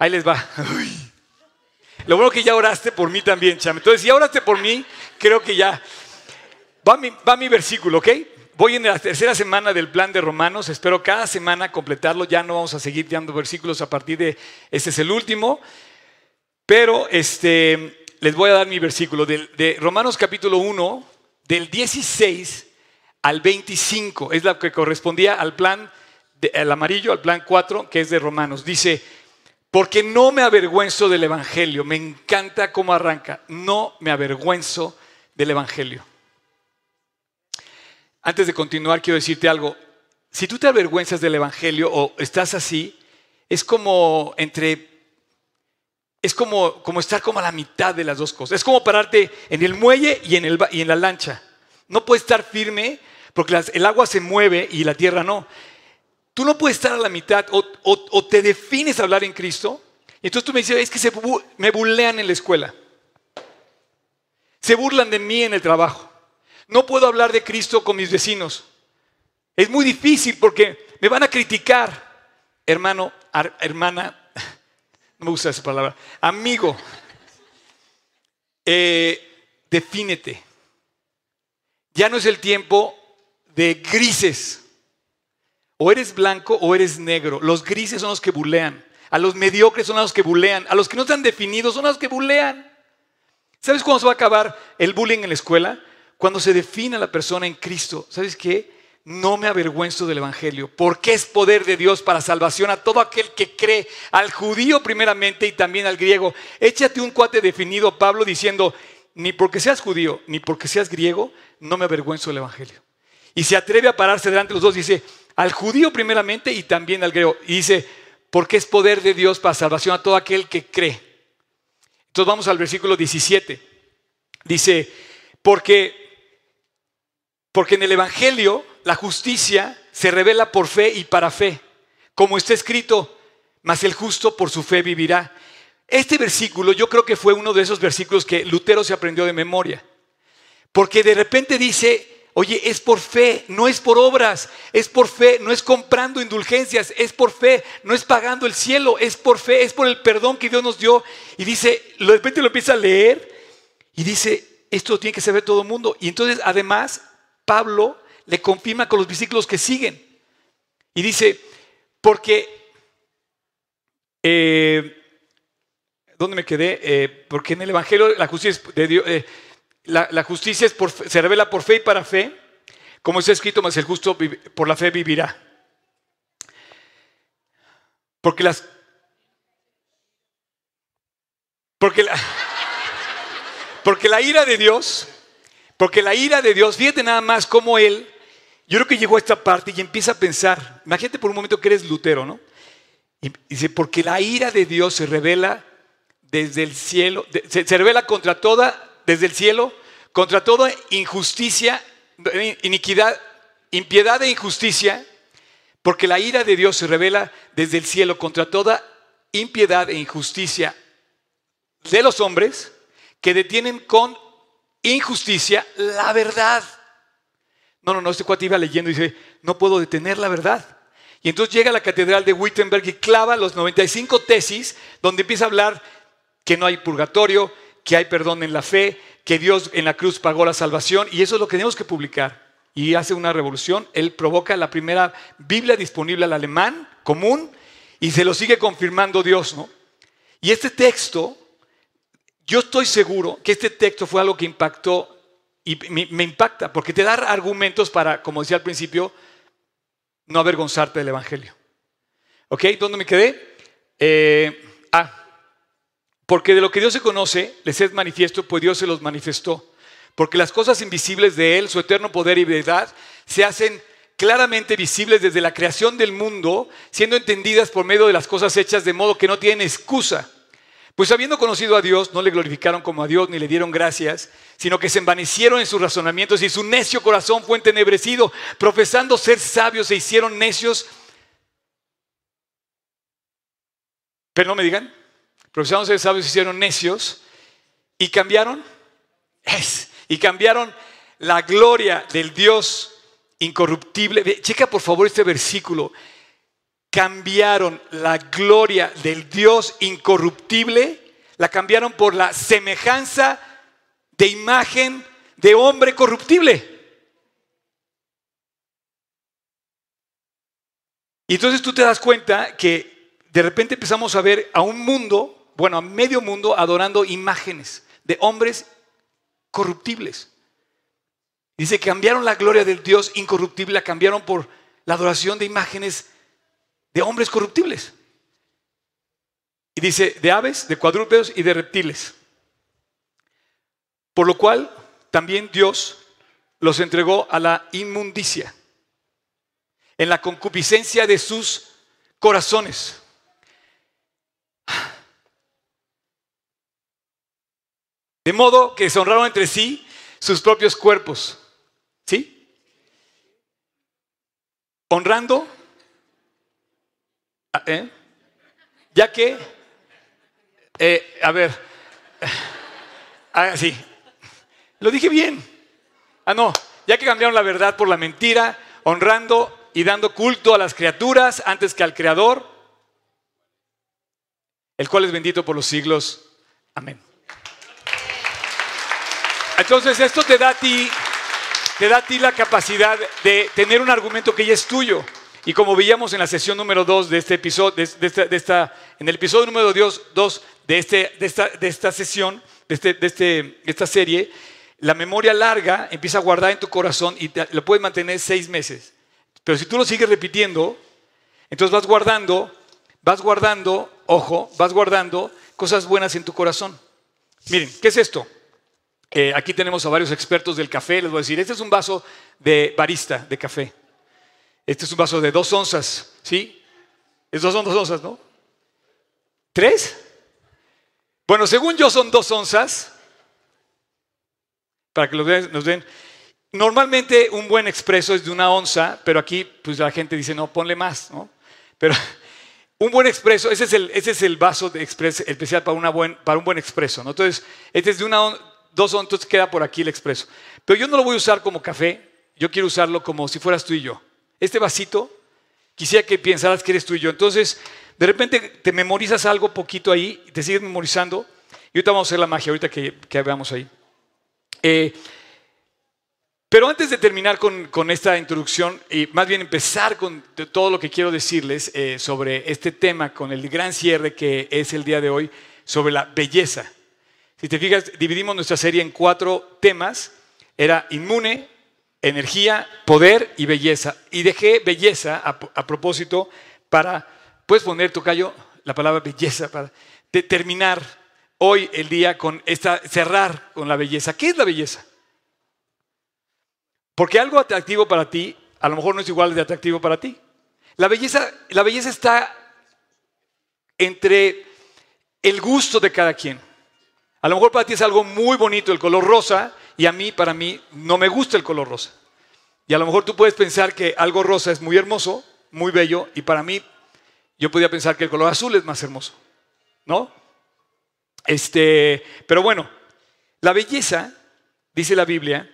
Ahí les va. Lo bueno que ya oraste por mí también, chame. Entonces, si ya oraste por mí, creo que ya. Va mi, va mi versículo, ¿ok? Voy en la tercera semana del plan de Romanos. Espero cada semana completarlo. Ya no vamos a seguir dando versículos a partir de. Este es el último. Pero este, les voy a dar mi versículo del- de, Romanos capítulo 1, del 16 al 25. Es la que correspondía al plan, de- amarillo, al plan 4, que es de Romanos. Dice, porque no me avergüenzo del Evangelio. Me encanta cómo arranca. No me avergüenzo del Evangelio. Antes de continuar, quiero decirte algo. Si tú te avergüenzas del Evangelio o estás así, es como entre es como, como estar como a la mitad de las dos cosas. Es como pararte en el muelle y en, el, y en la lancha. No puedes estar firme porque las- el agua se mueve y la tierra no. Tú no puedes estar a la mitad o, o- o te defines a hablar en Cristo. Y entonces tú me dices, es que se me bulean en la escuela. Se burlan de mí en el trabajo. No puedo hablar de Cristo con mis vecinos. Es muy difícil porque me van a criticar. Hermano, hermana, no me gusta esa palabra. Amigo, eh, defínete. Ya no es el tiempo de grises. O eres blanco o eres negro. Los grises son los que bulean. A los mediocres son los que bulean. A los que no están definidos son los que bulean. ¿Sabes cuándo se va a acabar el bullying en la escuela? Cuando se define a la persona en Cristo. ¿Sabes qué? No me avergüenzo del Evangelio, porque es poder de Dios para salvación a todo aquel que cree, al judío primeramente y también al griego. Échate un cuate definido, Pablo, diciendo, ni porque seas judío, ni porque seas griego, no me avergüenzo del Evangelio. Y se atreve a pararse delante de los dos, dice, al judío primeramente y también al griego. Y dice, porque es poder de Dios para salvación a todo aquel que cree. Entonces vamos al versículo 17. Dice, porque porque en el Evangelio la justicia se revela por fe y para fe, como está escrito, mas el justo por su fe vivirá. Este versículo yo creo que fue uno de esos versículos que Lutero se aprendió de memoria, porque de repente dice, oye, es por fe, no es por obras, es por fe, no es comprando indulgencias, es por fe, no es pagando el cielo, es por fe, es por el perdón que Dios nos dio. Y dice, de repente lo empieza a leer y dice, esto tiene que saber todo el mundo. Y entonces, además, Pablo le confirma con los versículos que siguen. Y dice, porque, eh, ¿dónde me quedé? Eh, porque en el Evangelio la justicia es de Dios, eh, la, justicia es por se revela por fe y para fe, como está escrito, más el justo por la fe vivirá. Porque las... Porque la, porque la ira de Dios, porque la ira de Dios, fíjate nada más cómo Él, yo creo que llegó a esta parte y empieza a pensar, imagínate por un momento que eres Lutero, ¿no? Y dice, porque la ira de Dios se revela desde el cielo, se, se revela contra toda, desde el cielo, contra toda injusticia, iniquidad, impiedad e injusticia, porque la ira de Dios se revela desde el cielo contra toda impiedad e injusticia de los hombres que detienen con injusticia la verdad. No, no, no, este cuate iba leyendo y dice, no puedo detener la verdad. Y entonces llega a la catedral de Wittenberg y clava los 95 tesis donde empieza a hablar que no hay purgatorio, que hay perdón en la fe, que Dios en la cruz pagó la salvación y eso es lo que tenemos que publicar. Y hace una revolución, él provoca la primera Biblia disponible al alemán común y se lo sigue confirmando Dios, ¿no? Y este texto, yo estoy seguro que este texto fue algo que impactó y me, impacta porque te da argumentos para, como decía al principio, no avergonzarte del Evangelio. ¿Ok? ¿Dónde me quedé? Eh, ah, porque de lo que Dios se conoce, les es manifiesto, pues Dios se los manifestó. Porque las cosas invisibles de Él, su eterno poder y verdad, se hacen claramente visibles desde la creación del mundo, siendo entendidas por medio de las cosas hechas de modo que no tienen excusa. Pues habiendo conocido a Dios, no le glorificaron como a Dios ni le dieron gracias, sino que se envanecieron en sus razonamientos y su necio corazón fue entenebrecido, profesando ser sabios se hicieron necios. Pero no me digan, profesando ser sabios se hicieron necios y cambiaron, es, y cambiaron la gloria del Dios incorruptible. Checa por favor este versículo. Cambiaron la gloria del Dios incorruptible, la cambiaron por la semejanza de imagen de hombre corruptible. Y entonces tú te das cuenta que de repente empezamos a ver a un mundo, bueno, a medio mundo adorando imágenes. de hombres corruptibles. Dice cambiaron la gloria del Dios incorruptible, la cambiaron por la adoración de imágenes de hombres corruptibles. Y dice, de aves, de cuadrúpedos y de reptiles. Por lo cual también Dios los entregó a la inmundicia, en la concupiscencia de sus corazones. De modo que se honraron entre sí sus propios cuerpos. ¿Sí? Honrando, ¿eh? ya que, eh, a ver, ah, sí, lo dije bien. Ah, no, ya que cambiaron la verdad por la mentira, honrando y dando culto a las criaturas antes que al Creador, el cual es bendito por los siglos. Amén. Entonces esto te da a ti, te da a ti la capacidad de tener un argumento que ya es tuyo. Y como veíamos en la sesión número 2 de este episodio, de, esta, en el episodio número 2 de, este, de, esta, de esta sesión, de, este, de, este, de esta serie, la memoria larga empieza a guardar en tu corazón y lo puedes mantener seis meses. Pero si tú lo sigues repitiendo, entonces vas guardando, vas guardando, ojo, vas guardando cosas buenas en tu corazón. Miren, ¿qué es esto? Eh, aquí tenemos a varios expertos del café. Les voy a decir, este es un vaso de barista de café. Este es un vaso de dos onzas, ¿sí? Estos son dos onzas, ¿no? ¿Tres? Bueno, según yo son dos onzas. Para que nos den. Normalmente un buen expreso es de una onza, pero aquí pues la gente dice, no, ponle más, ¿no? Pero un buen expreso, ese es el, ese es el vaso de especial para, una buen, para un buen expreso, ¿no? Entonces, este es de una dos onzas, entonces queda por aquí el expreso. Pero yo no lo voy a usar como café, yo quiero usarlo como si fueras tú y yo. Este vasito, quisiera que pensaras que eres tú y yo. Entonces, de repente te memorizas algo poquito ahí, te sigues memorizando, y ahorita vamos a hacer la magia, ahorita que, que veamos ahí. Eh, pero antes de terminar con, esta introducción y más bien empezar con todo lo que quiero decirles eh, sobre este tema, con el gran cierre que es el día de hoy, sobre la belleza. Si te fijas, dividimos nuestra serie en cuatro temas. Era inmune, energía, poder y belleza. Y dejé belleza a, propósito para, puedes poner, Tocayo, la palabra belleza, para terminar hoy el día con esta, cerrar con la belleza. ¿Qué es la belleza? Porque algo atractivo para ti, a lo mejor no es igual de atractivo para ti. La belleza, la belleza está entre el gusto de cada quien. A lo mejor para ti es algo muy bonito el color rosa y a mí, para mí, no me gusta el color rosa. Y a lo mejor tú puedes pensar que algo rosa es muy hermoso, muy bello, y para mí, yo podría pensar que el color azul es más hermoso. ¿No? Este, pero bueno, la belleza, dice la Biblia,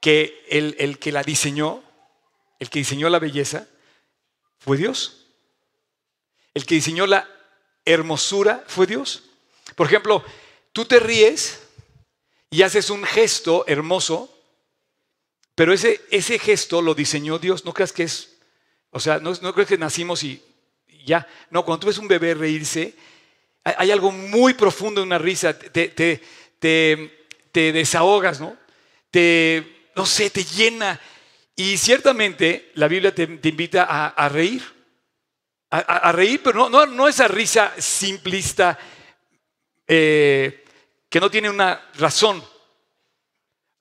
que el, que la diseñó, el que diseñó la belleza, fue Dios. El que diseñó la hermosura fue Dios. Por ejemplo, tú te ríes y haces un gesto hermoso, pero ese, ese gesto lo diseñó Dios. No creas que es, o sea, no, no crees que nacimos y, ya. No, cuando tú ves un bebé reírse, hay, algo muy profundo en una risa, te, te, te desahogas, ¿no? Te no sé, te llena. Y ciertamente la Biblia te, invita a, reír. A, reír, pero no, no, esa risa simplista eh, que no tiene una razón.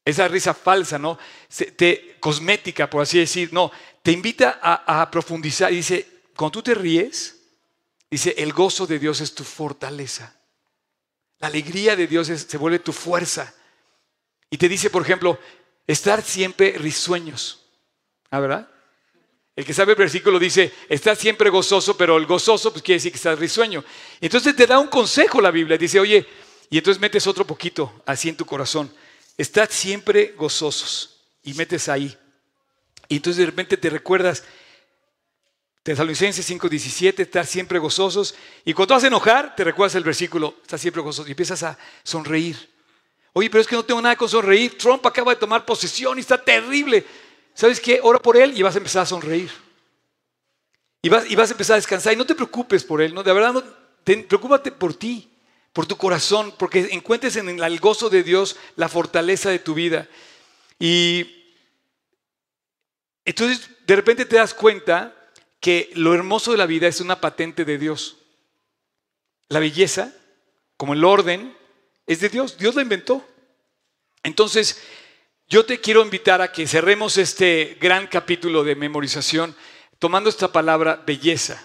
Esa risa falsa, ¿no? Te, cosmética, por así decir. No, te invita a, profundizar. Y dice, cuando tú te ríes, dice, el gozo de Dios es tu fortaleza. La alegría de Dios se vuelve tu fuerza. Y te dice, por ejemplo, estar siempre risueños. ¿Ah, verdad? El que sabe el versículo dice, está siempre gozoso, pero el gozoso pues quiere decir que estás risueño. Entonces te da un consejo la Biblia, dice, oye, y entonces metes otro poquito así en tu corazón. Estad siempre gozosos y metes ahí. Y entonces de repente te recuerdas, Tesalonicenses 5:17, estar siempre gozosos. Y cuando vas a enojar, te recuerdas el versículo, estás siempre gozoso y empiezas a sonreír. Oye, pero es que no tengo nada con sonreír. Trump acaba de tomar posesión y está terrible. ¿Sabes qué? Ora por él y vas a empezar a sonreír. Y vas, y vas a empezar a descansar. Y no te preocupes por él, ¿no? De verdad, no, preocúpate por ti. Por tu corazón, porque encuentres en el gozo de Dios la fortaleza de tu vida. Y entonces de repente te das cuenta que lo hermoso de la vida es una patente de Dios. La belleza, como el orden, es de Dios. Dios la inventó. Entonces, yo te quiero invitar a que cerremos este gran capítulo de memorización tomando esta palabra belleza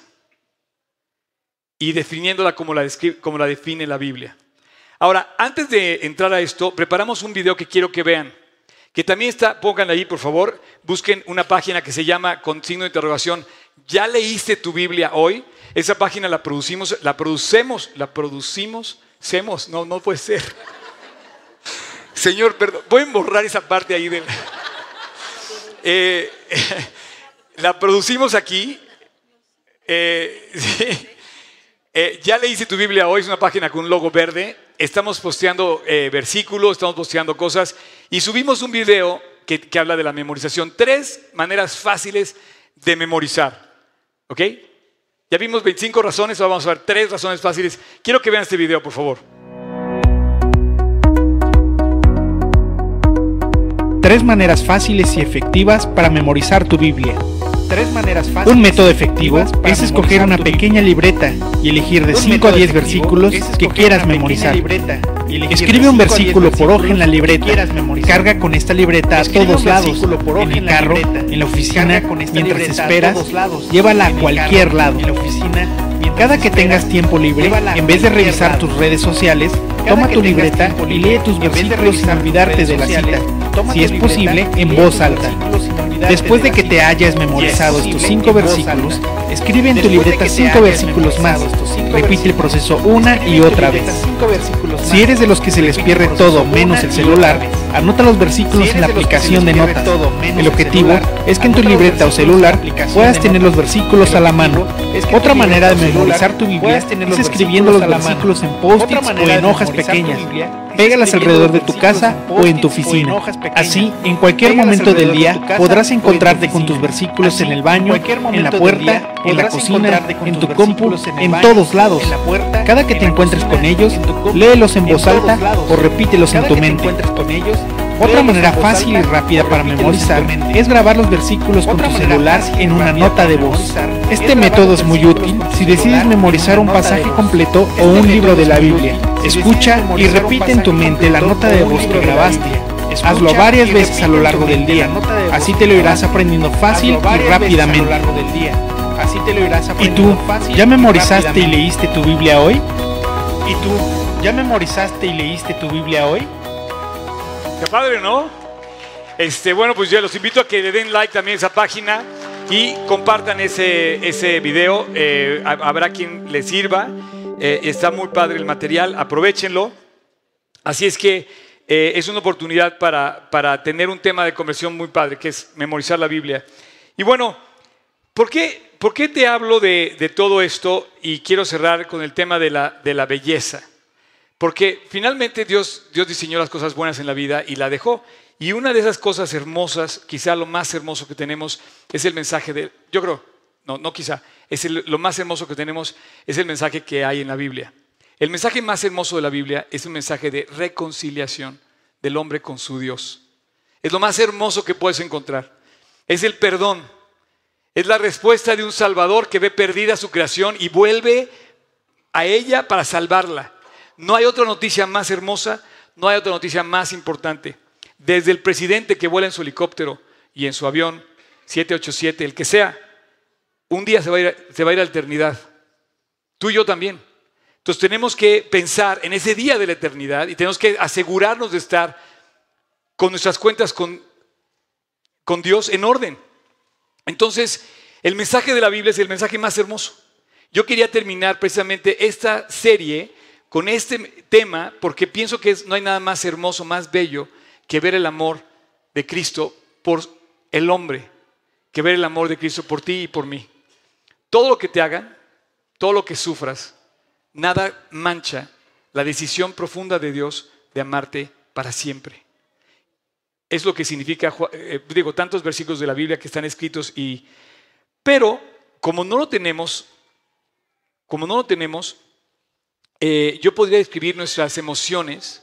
y definiéndola como la, como la define la Biblia. Ahora, antes de entrar a esto, preparamos un video que quiero que vean, que también está, pongan ahí por favor, busquen una página que se llama con signo de interrogación, ¿ya leíste tu Biblia hoy? Esa página la producimos, la producemos, la producimos, hacemos, no, no puede ser. Señor, perdón, pueden borrar esa parte ahí del... Eh, la producimos aquí. Eh, sí. Eh, ya leíste tu Biblia hoy, es una página con un logo verde. Estamos posteando eh, versículos, estamos posteando cosas y subimos un video que, que, habla de la memorización. Tres maneras fáciles de memorizar. ¿Ok? Ya vimos 25 razones, ahora vamos a ver tres razones fáciles. Quiero que vean este video, por favor. Tres maneras fáciles y efectivas para memorizar tu Biblia. Un método efectivo es escoger una pequeña libreta y elegir de 5 a 10 versículos que quieras memorizar. Escribe un versículo por hoja en la libreta. Carga con esta libreta a todos lados, en el carro, en la oficina, mientras esperas. Llévala a cualquier lado. Cada que tengas tiempo libre, en vez de revisar tus redes sociales, toma tu libreta y lee tus versículos sin olvidarte de la cita. Si es posible, en voz alta. Después de que te hayas memorizado estos cinco versículos, escribe en tu libreta cinco versículos más. Repite el proceso una y otra vez. Si eres de los que se les pierde todo menos el celular, anota los versículos en la aplicación de notas. El objetivo es que en tu libreta o celular puedas tener los versículos a la mano. Otra manera de memorizar tu Biblia es escribiendo los versículos en post-its o en hojas pequeñas. Pégalas alrededor de tu casa o en tu oficina. Así, en cualquier momento del día podrás encontrarte con tus versículos en el baño, en la puerta, en la cocina, en tu compu, en todos lados. Cada que te encuentres con ellos, léelos en voz alta o repítelos en tu mente. Otra manera fácil y rápida para memorizar es grabar los versículos con tu celular en una nota de voz. Este método es muy útil si decides memorizar un pasaje completo o un libro de la Biblia. Escucha y repite en tu mente la nota de voz que grabaste. Hazlo varias veces a lo largo del día. Así te lo irás aprendiendo fácil y rápidamente. ¿Y tú? ¿Ya memorizaste y leíste tu Biblia hoy? ¿Y tú? ¿Ya memorizaste y leíste tu Biblia hoy? Qué padre, ¿no? Este, bueno, pues yo los invito a que le den like también a esa página y compartan ese, ese video. Eh, habrá quien le sirva. Eh, está muy padre el material, aprovechenlo. Así es que eh, es una oportunidad para, para tener un tema de conversión muy padre, que es memorizar la Biblia. Y bueno, ¿por qué, por qué te hablo de, todo esto? Y quiero cerrar con el tema de la, belleza. Porque finalmente Dios, Dios diseñó las cosas buenas en la vida y la dejó. Y una de esas cosas hermosas, quizá lo más hermoso que tenemos, es el mensaje de, yo creo, no, no quizá, es lo más hermoso que tenemos, es el mensaje que hay en la Biblia. El mensaje más hermoso de la Biblia es un mensaje de reconciliación del hombre con su Dios. Es lo más hermoso que puedes encontrar. Es el perdón. Es la respuesta de un Salvador que ve perdida su creación y vuelve a ella para salvarla. No hay otra noticia más hermosa, no hay otra noticia más importante. Desde el presidente que vuela en su helicóptero y en su avión 787, el que sea, un día se va a ir, a, la eternidad. Tú y yo también. Entonces tenemos que pensar en ese día de la eternidad y tenemos que asegurarnos de estar con nuestras cuentas con Dios en orden. Entonces, el mensaje de la Biblia es el mensaje más hermoso. Yo quería terminar precisamente esta serie con este tema porque pienso que no hay nada más hermoso, más bello que ver el amor de Cristo por el hombre, que ver el amor de Cristo por ti y por mí. Todo lo que te hagan, todo lo que sufras, nada mancha la decisión profunda de Dios de amarte para siempre. Es lo que significa, eh, digo, tantos versículos de la Biblia que están escritos y, pero como no lo tenemos, como no lo tenemos, eh, yo podría describir nuestras emociones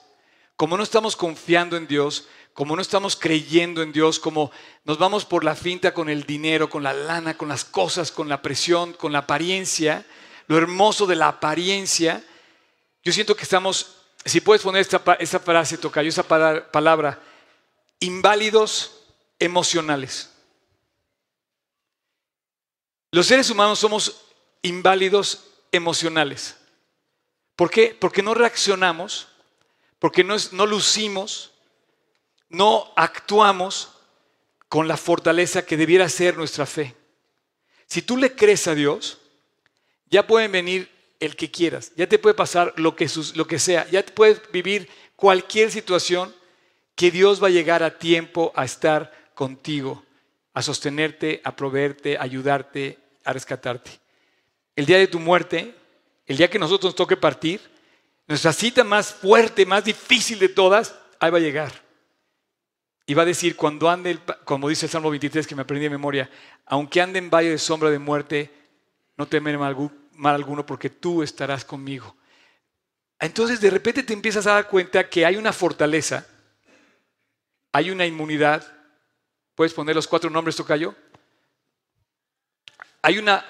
como no estamos confiando en Dios, como no estamos creyendo en Dios, como nos vamos por la finta con el dinero, con la lana, con las cosas, con la presión, con la apariencia, lo hermoso de la apariencia, yo siento que estamos, si puedes poner esta, esta frase, Tocayo, esa pala- palabra, inválidos emocionales. Los seres humanos somos inválidos emocionales. ¿Por qué? Porque no reaccionamos, porque no, no lucimos, no actuamos con la fortaleza que debiera ser nuestra fe. Si tú le crees a Dios, ya pueden venir el que quieras, ya te puede pasar lo que, lo que sea, ya te puedes vivir cualquier situación que Dios va a llegar a tiempo a estar contigo, a sostenerte, a proveerte, a ayudarte, a rescatarte. El día de tu muerte, el día que nosotros nos toque partir, nuestra cita más fuerte, más difícil de todas, ahí va a llegar. Y va a decir, cuando ande, como dice el Salmo 23 que me aprendí de memoria, aunque ande en valle de sombra de muerte, no temeré mal, mal alguno porque tú estarás conmigo. Entonces de repente te empiezas a dar cuenta que hay una fortaleza, hay una inmunidad. ¿Puedes poner los cuatro nombres, Tocayo? Hay una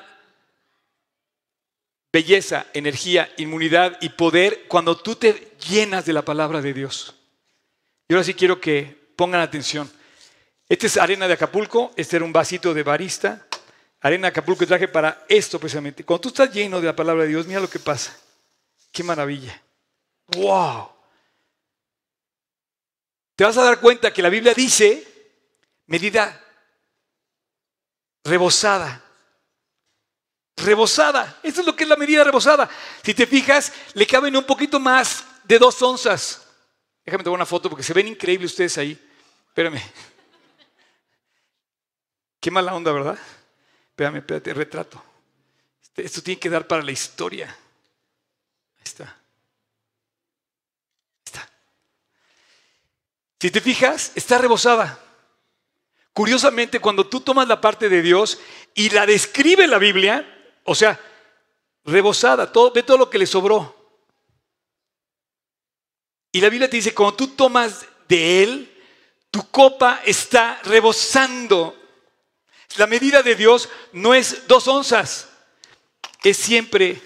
belleza, energía, inmunidad y poder cuando tú te llenas de la palabra de Dios. Y ahora sí quiero que pongan atención. Este es arena de Acapulco, este era un vasito de barista. Arena de Acapulco traje para esto precisamente. Cuando tú estás lleno de la palabra de Dios, mira lo que pasa. Qué maravilla. ¡Wow! Te vas a dar cuenta que la Biblia dice medida rebosada. Rebosada. Esto es lo que es la medida rebosada. Si te fijas, le caben un poquito más de dos onzas. Déjame tomar una foto porque se ven increíbles ustedes ahí. Espérame. Qué mala onda, ¿verdad? Espérame, espérate, retrato. Este- Esto tiene que dar para la historia. Ahí está. Si te fijas, está rebosada. Curiosamente, cuando tú tomas la parte de Dios y la describe la Biblia, o sea, rebosada, todo, ve todo lo que le sobró. Y la Biblia te dice, cuando tú tomas de Él, tu copa está rebosando. La medida de Dios no es dos onzas, es siempre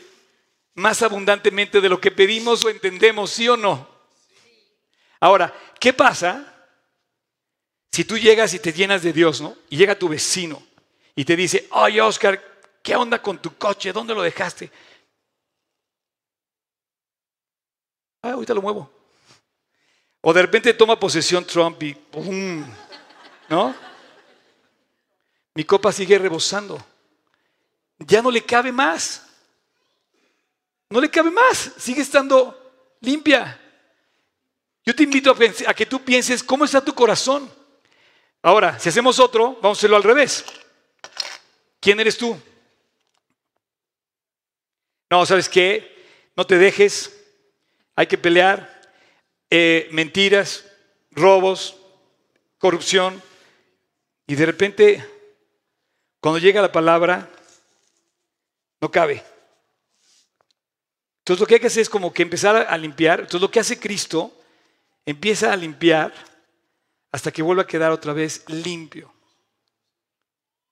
más abundantemente de lo que pedimos o entendemos, ¿sí o no? Ahora, ¿qué pasa si tú llegas y te llenas de Dios, ¿no? Y llega tu vecino y te dice, oye Oscar, ¿qué onda con tu coche? ¿Dónde lo dejaste? Ah, ahorita lo muevo. O de repente toma posesión Trump y ¡pum! ¿No? Mi copa sigue rebosando. Ya no le cabe más. No le cabe más. Sigue estando limpia. Yo te invito a, que tú pienses cómo está tu corazón. Ahora, si hacemos otro, vamos a hacerlo al revés. ¿Quién eres tú? No, ¿sabes qué? No te dejes. Hay que pelear. Eh, mentiras, robos, corrupción. Y de repente, cuando llega la palabra, no cabe. Entonces lo que hay que hacer es como que empezar a limpiar. Entonces lo que hace Cristo, empieza a limpiar hasta que vuelva a quedar otra vez limpio.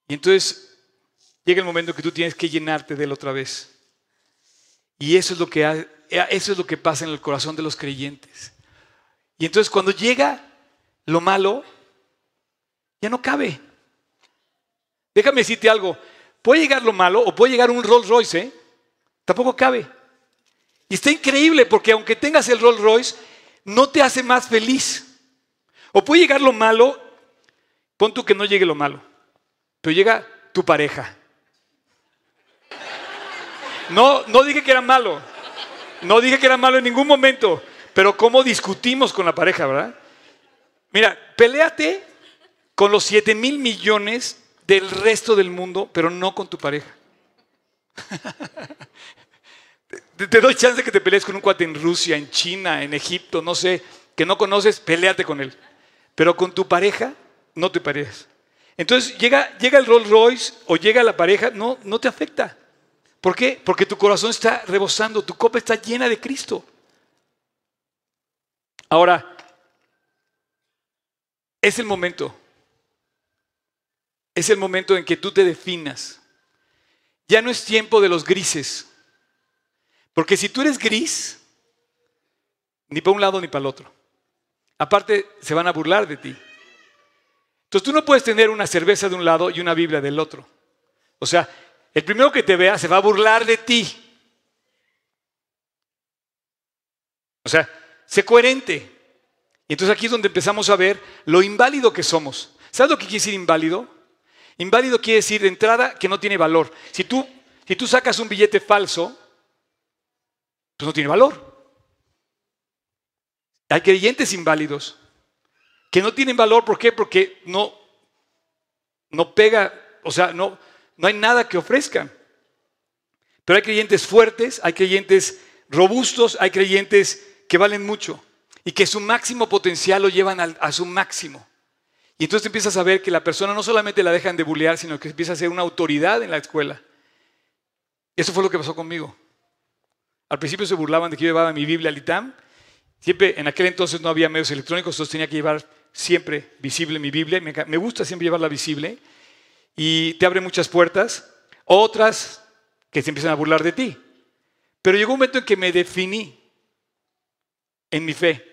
Y entonces llega el momento que tú tienes que llenarte de él otra vez. Y eso es lo que eso es lo que pasa en el corazón de los creyentes. Y entonces cuando llega lo malo, ya no cabe. Déjame decirte algo. Puede llegar lo malo o puede llegar un Rolls Royce, ¿eh? Tampoco cabe. Y está increíble porque aunque tengas el Rolls Royce, no te hace más feliz. O puede llegar lo malo, pon tú que no llegue lo malo, pero llega tu pareja. No, no dije que era malo. No dije que era malo en ningún momento. Pero cómo discutimos con la pareja, ¿verdad? Mira, peleate con los 7 mil millones del resto del mundo, pero no con tu pareja. Te, doy chance de que te pelees con un cuate en Rusia, en China, en Egipto, no sé, que no conoces, peleate con él. Pero con tu pareja, no te parejas. Entonces llega, llega el Rolls Royce o llega la pareja, no, no te afecta. ¿Por qué? Porque tu corazón está rebosando, tu copa está llena de Cristo. Ahora, es el momento. Es el momento en que tú te definas. Ya no es tiempo de los grises. Porque si tú eres gris, ni para un lado ni para el otro. Aparte, se van a burlar de ti. Entonces tú no puedes tener una cerveza de un lado y una Biblia del otro. O sea, el primero que te vea se va a burlar de ti. O sea, sé coherente. Y entonces aquí es donde empezamos a ver lo inválido que somos. ¿Sabes lo que quiere decir inválido? Inválido quiere decir de entrada que no tiene valor. Si tú, si tú sacas un billete falso, pues no tiene valor. Hay creyentes inválidos que no tienen valor. ¿Por qué? Porque no, no pega, o sea, no, no hay nada que ofrezcan. Pero hay creyentes fuertes, hay creyentes robustos, hay creyentes que valen mucho y que su máximo potencial lo llevan a su máximo. Y entonces empiezas a ver que la persona no solamente la dejan de bulear, sino que empieza a ser una autoridad en la escuela. Eso fue lo que pasó conmigo. Al principio se burlaban de que yo llevaba mi Biblia al ITAM. Siempre, en aquel entonces no había medios electrónicos, entonces tenía que llevar siempre visible mi Biblia. Me, gusta siempre llevarla visible. Y te abre muchas puertas. Otras que se empiezan a burlar de ti. Pero llegó un momento en que me definí en mi fe.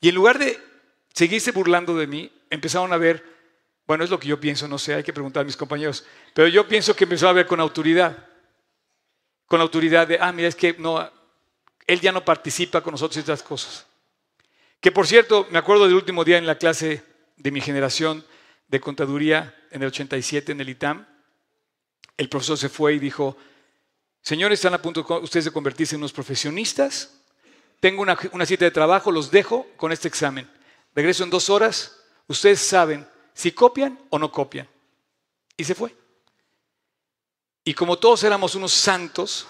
Y en lugar de seguirse burlando de mí, empezaron a ver, bueno, es lo que yo pienso, no sé, hay que preguntar a mis compañeros, pero yo pienso que empezó a ver con autoridad. Con autoridad de, ah, mira, es que no, él ya no participa con nosotros en estas cosas. Que por cierto, me acuerdo del último día en la clase de mi generación de contaduría en el 87 en el ITAM, el profesor se fue y dijo, señores, están a punto ustedes de convertirse en unos profesionistas tengo una, cita de trabajo, los dejo con este examen. Regreso en dos horas, ustedes saben si copian o no copian. Y se fue. Y como todos éramos unos santos,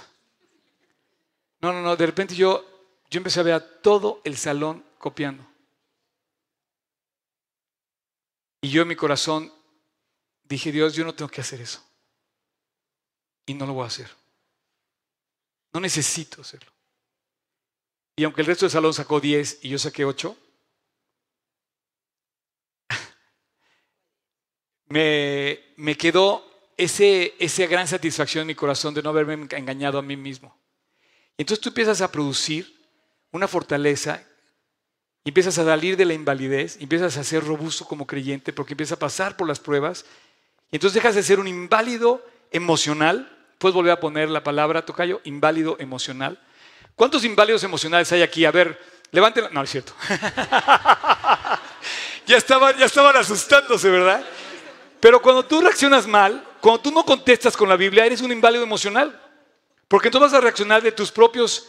no, no, no, de repente yo, yo empecé a ver a todo el salón copiando. Y yo en mi corazón dije, Dios, yo no tengo que hacer eso. Y no lo voy a hacer. No necesito hacerlo. Y aunque el resto del salón sacó 10 y yo saqué 8, me, me quedó ese, esa gran satisfacción en mi corazón de no haberme engañado a mí mismo. Entonces tú empiezas a producir una fortaleza empiezas a salir de la invalidez, empiezas a ser robusto como creyente porque empiezas a pasar por las pruebas. Y entonces dejas de ser un inválido emocional. Puedes volver a poner la palabra, tocayo, inválido emocional ¿Cuántos inválidos emocionales hay aquí? A ver, levanten No, es cierto. ya, estaban, ya estaban asustándose, ¿verdad? Pero cuando tú reaccionas mal, cuando tú no contestas con la Biblia, eres un inválido emocional. Porque entonces vas a reaccionar de tus propios,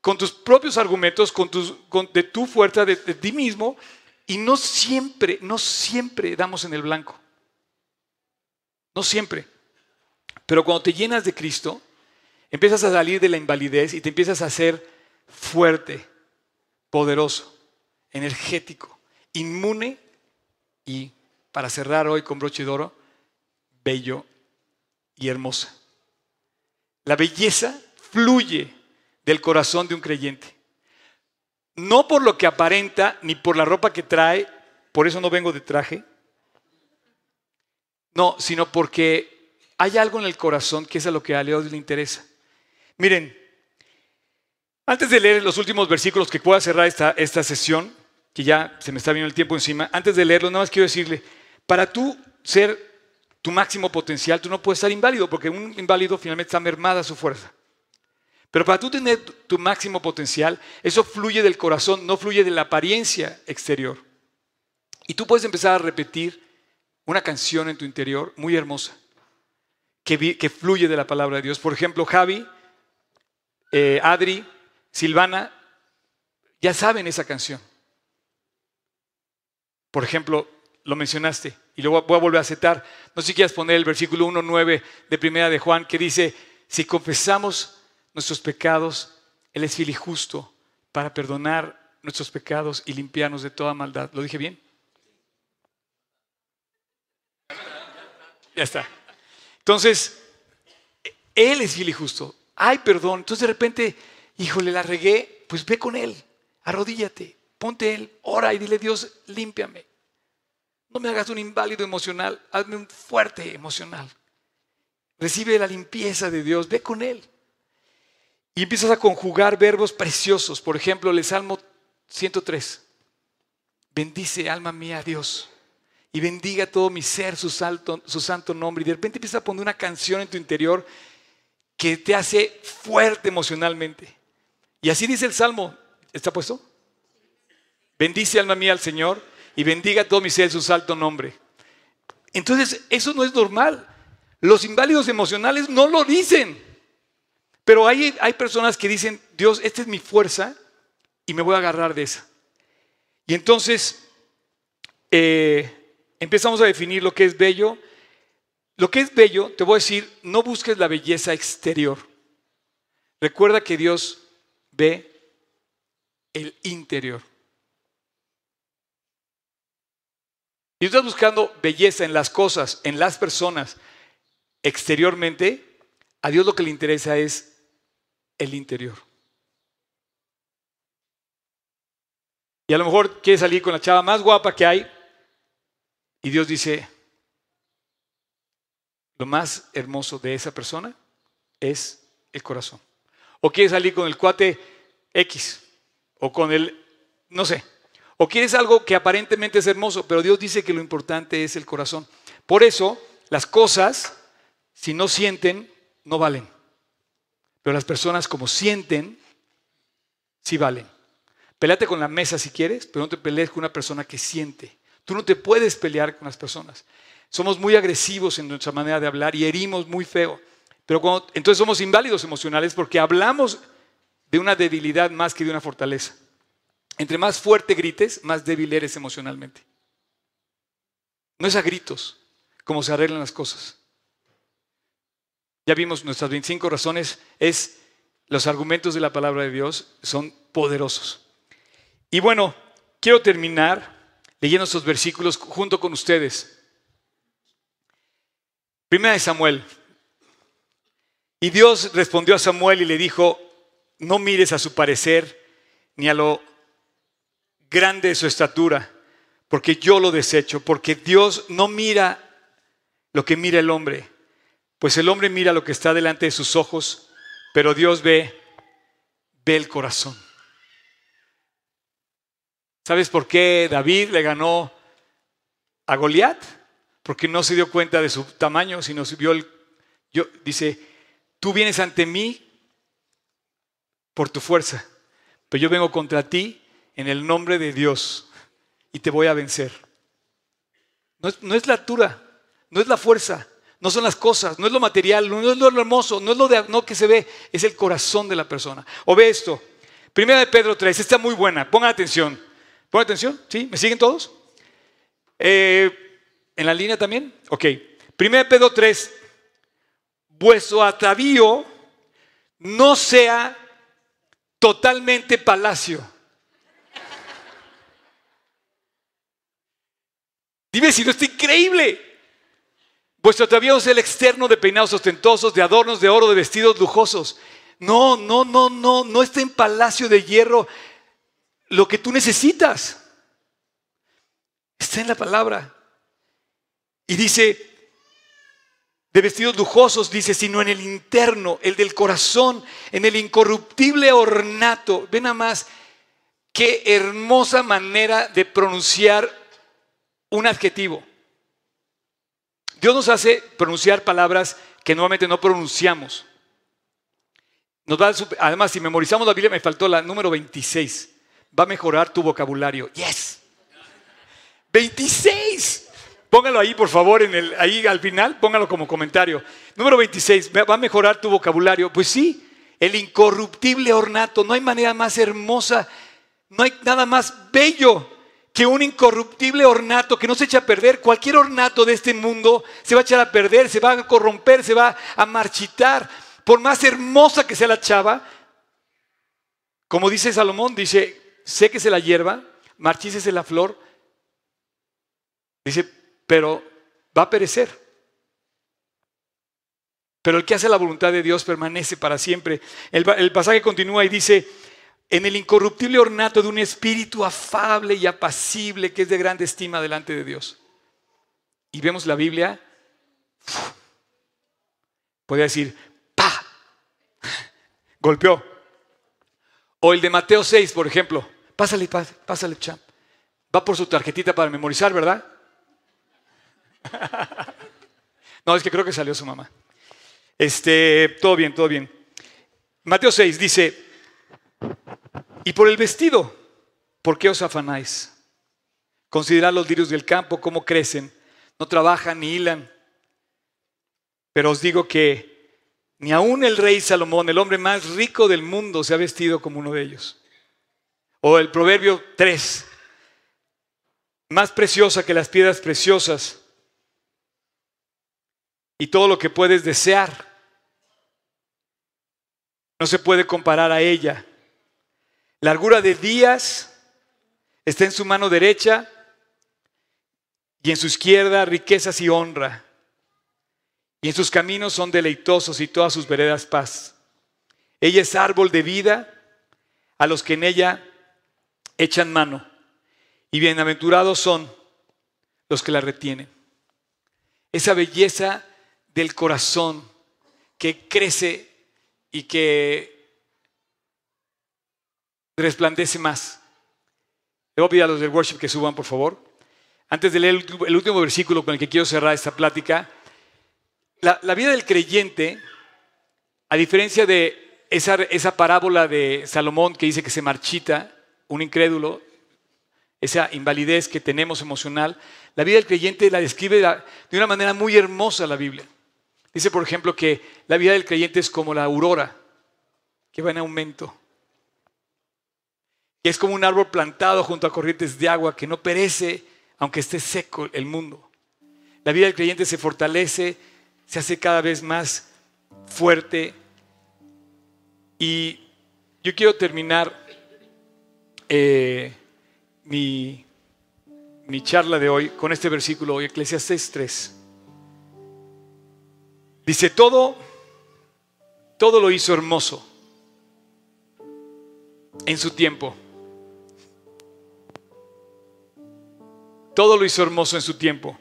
con tus propios argumentos, con tus, de tu fuerza, de, de ti mismo, y no siempre, no siempre damos en el blanco. No siempre. Pero cuando te llenas de Cristo, Empiezas a salir de la invalidez y te empiezas a hacer fuerte, poderoso, energético, inmune y, para cerrar hoy con broche de oro, bello y hermosa. La belleza fluye del corazón de un creyente. No por lo que aparenta ni por la ropa que trae, por eso no vengo de traje. No, sino porque hay algo en el corazón que es a lo que a Dios le interesa. Miren, antes de leer los últimos versículos que pueda cerrar esta, esta sesión, que ya se me está viendo el tiempo encima, antes de leerlo, nada más quiero decirle, para tú ser tu máximo potencial, tú no puedes estar inválido, porque un inválido finalmente está mermada su fuerza. Pero para tú tener tu máximo potencial, eso fluye del corazón, no fluye de la apariencia exterior. Y tú puedes empezar a repetir una canción en tu interior muy hermosa, que, que fluye de la palabra de Dios. Por ejemplo, Javi eh, Adri, Silvana, ya saben esa canción. Por ejemplo, lo mencionaste y luego voy a volver a citar. No sé si quieres poner el versículo 1.9 de Primera de Juan que dice, si confesamos nuestros pecados, Él es fiel y justo para perdonar nuestros pecados y limpiarnos de toda maldad. ¿Lo dije bien? Ya está. Entonces, Él es fiel y justo. Ay, perdón. Entonces de repente, híjole, la regué. Pues ve con Él. Arrodíllate. Ponte Él. Ora y dile, Dios, límpiame. No me hagas un inválido emocional. Hazme un fuerte emocional. Recibe la limpieza de Dios. Ve con Él. Y empiezas a conjugar verbos preciosos. Por ejemplo, el Salmo 103. Bendice alma mía a Dios y bendiga todo mi ser su, su santo nombre. Y de repente empieza a poner una canción en tu interior que te hace fuerte emocionalmente. Y así dice el Salmo. ¿Está puesto? Bendice alma mía al Señor y bendiga todo mi ser su santo nombre. Entonces, eso no es normal. Los inválidos emocionales no lo dicen. Pero hay, hay personas que dicen, Dios, esta es mi fuerza y me voy a agarrar de esa. Y entonces, eh, empezamos a definir lo que es bello. Lo que es bello, te voy a decir, no busques la belleza exterior. Recuerda que Dios ve el interior. Y estás buscando belleza en las cosas, en las personas, exteriormente, a Dios lo que le interesa es el interior. Y a lo mejor quiere salir con la chava más guapa que hay, y Dios dice, lo más hermoso de esa persona es el corazón. O quieres salir con el cuate X, o con el, no sé, o quieres algo que aparentemente es hermoso, pero Dios dice que lo importante es el corazón. Por eso, las cosas, si no sienten, no valen. Pero las personas como sienten, sí valen. Peleate con la mesa si quieres, pero no te pelees con una persona que siente. Tú no te puedes pelear con las personas. Somos muy agresivos en nuestra manera de hablar y herimos muy feo. Pero entonces somos inválidos emocionales porque hablamos de una debilidad más que de una fortaleza. Entre más fuerte grites, más débil eres emocionalmente. No es a gritos como se arreglan las cosas. Ya vimos nuestras 25 razones, es los argumentos de la palabra de Dios son poderosos. Y bueno, quiero terminar leyendo estos versículos junto con ustedes. Primera de Samuel. Y Dios respondió a Samuel y le dijo, no mires a su parecer ni a lo grande de su estatura, porque yo lo desecho, porque Dios no mira lo que mira el hombre, pues el hombre mira lo que está delante de sus ojos, pero Dios ve, ve el corazón. ¿Sabes por qué David le ganó a Goliat? Porque no se dio cuenta de su tamaño, sino vio el. Yo, dice: Tú vienes ante mí por tu fuerza, pero yo vengo contra ti en el nombre de Dios y te voy a vencer. No es, la altura, no es la fuerza, no son las cosas, no es lo material, no es lo hermoso, no es lo de, no que se ve, es el corazón de la persona. O ve esto. Primera de Pedro 3, está muy buena, pongan atención. ¿Pon atención? ¿Sí? ¿Me siguen todos? Eh, ¿En la línea también? Ok. 1 Pedro 3. Vuestro atavío no sea totalmente palacio. Dime si no está increíble. Vuestro atavío es el externo de peinados ostentosos, de adornos de oro, de vestidos lujosos. No, no, no, no, no está en palacio de hierro lo que tú necesitas. Está en la palabra. Y dice, de vestidos lujosos, dice, sino en el interno, el del corazón, en el incorruptible ornato. Ven a más, qué hermosa manera de pronunciar un adjetivo. Dios nos hace pronunciar palabras que normalmente no pronunciamos. Nos va además, si memorizamos la Biblia, me faltó la número 26 va a mejorar tu vocabulario. Yes. 26. Póngalo ahí, por favor, en el, ahí al final, póngalo como comentario. Número 26, va a mejorar tu vocabulario. Pues sí, el incorruptible ornato. No hay manera más hermosa, no hay nada más bello que un incorruptible ornato que no se echa a perder. Cualquier ornato de este mundo se va a echar a perder, se va a corromper, se va a marchitar. Por más hermosa que sea la chava, como dice Salomón, dice, séquese la hierba, marchícese la flor. Dice, pero va a perecer. Pero el que hace la voluntad de Dios permanece para siempre. El, el pasaje continúa y dice, en el incorruptible ornato de un espíritu afable y apacible que es de grande estima delante de Dios. Y vemos la Biblia, podría decir, pa, golpeó. O el de Mateo 6, por ejemplo. Pásale, pásale, champ. Va por su tarjetita para memorizar, ¿verdad? no, es que creo que salió su mamá. Este, todo bien, todo bien. Mateo 6 dice, y por el vestido, ¿por qué os afanáis? Considerad los lirios del campo, cómo crecen, no trabajan ni hilan. Pero os digo que ni aun el rey Salomón, el hombre más rico del mundo, se ha vestido como uno de ellos. O el proverbio 3, más preciosa que las piedras preciosas y todo lo que puedes desear no se puede comparar a ella. Largura de días está en su mano derecha y en su izquierda riquezas y honra. Y en sus caminos son deleitosos y todas sus veredas paz. Ella es árbol de vida a los que en ella echan mano. Y bienaventurados son los que la retienen. Esa belleza del corazón que crece y que resplandece más. Le voy a pedir a los del worship que suban, por favor. Antes de leer el último versículo con el que quiero cerrar esta plática, la, vida del creyente, a diferencia de esa, esa parábola de Salomón que dice que se marchita, un incrédulo, esa invalidez que tenemos emocional, la vida del creyente la describe de una manera muy hermosa la Biblia. Dice, por ejemplo, que la vida del creyente es como la aurora, que va en aumento. Que es como un árbol plantado junto a corrientes de agua que no perece aunque esté seco el mundo. La vida del creyente se fortalece, se hace cada vez más fuerte. Y yo quiero terminar eh, mi, mi charla de hoy con este versículo, Eclesiastes 3. Dice, todo, todo lo hizo hermoso en su tiempo. Todo lo hizo hermoso en su tiempo.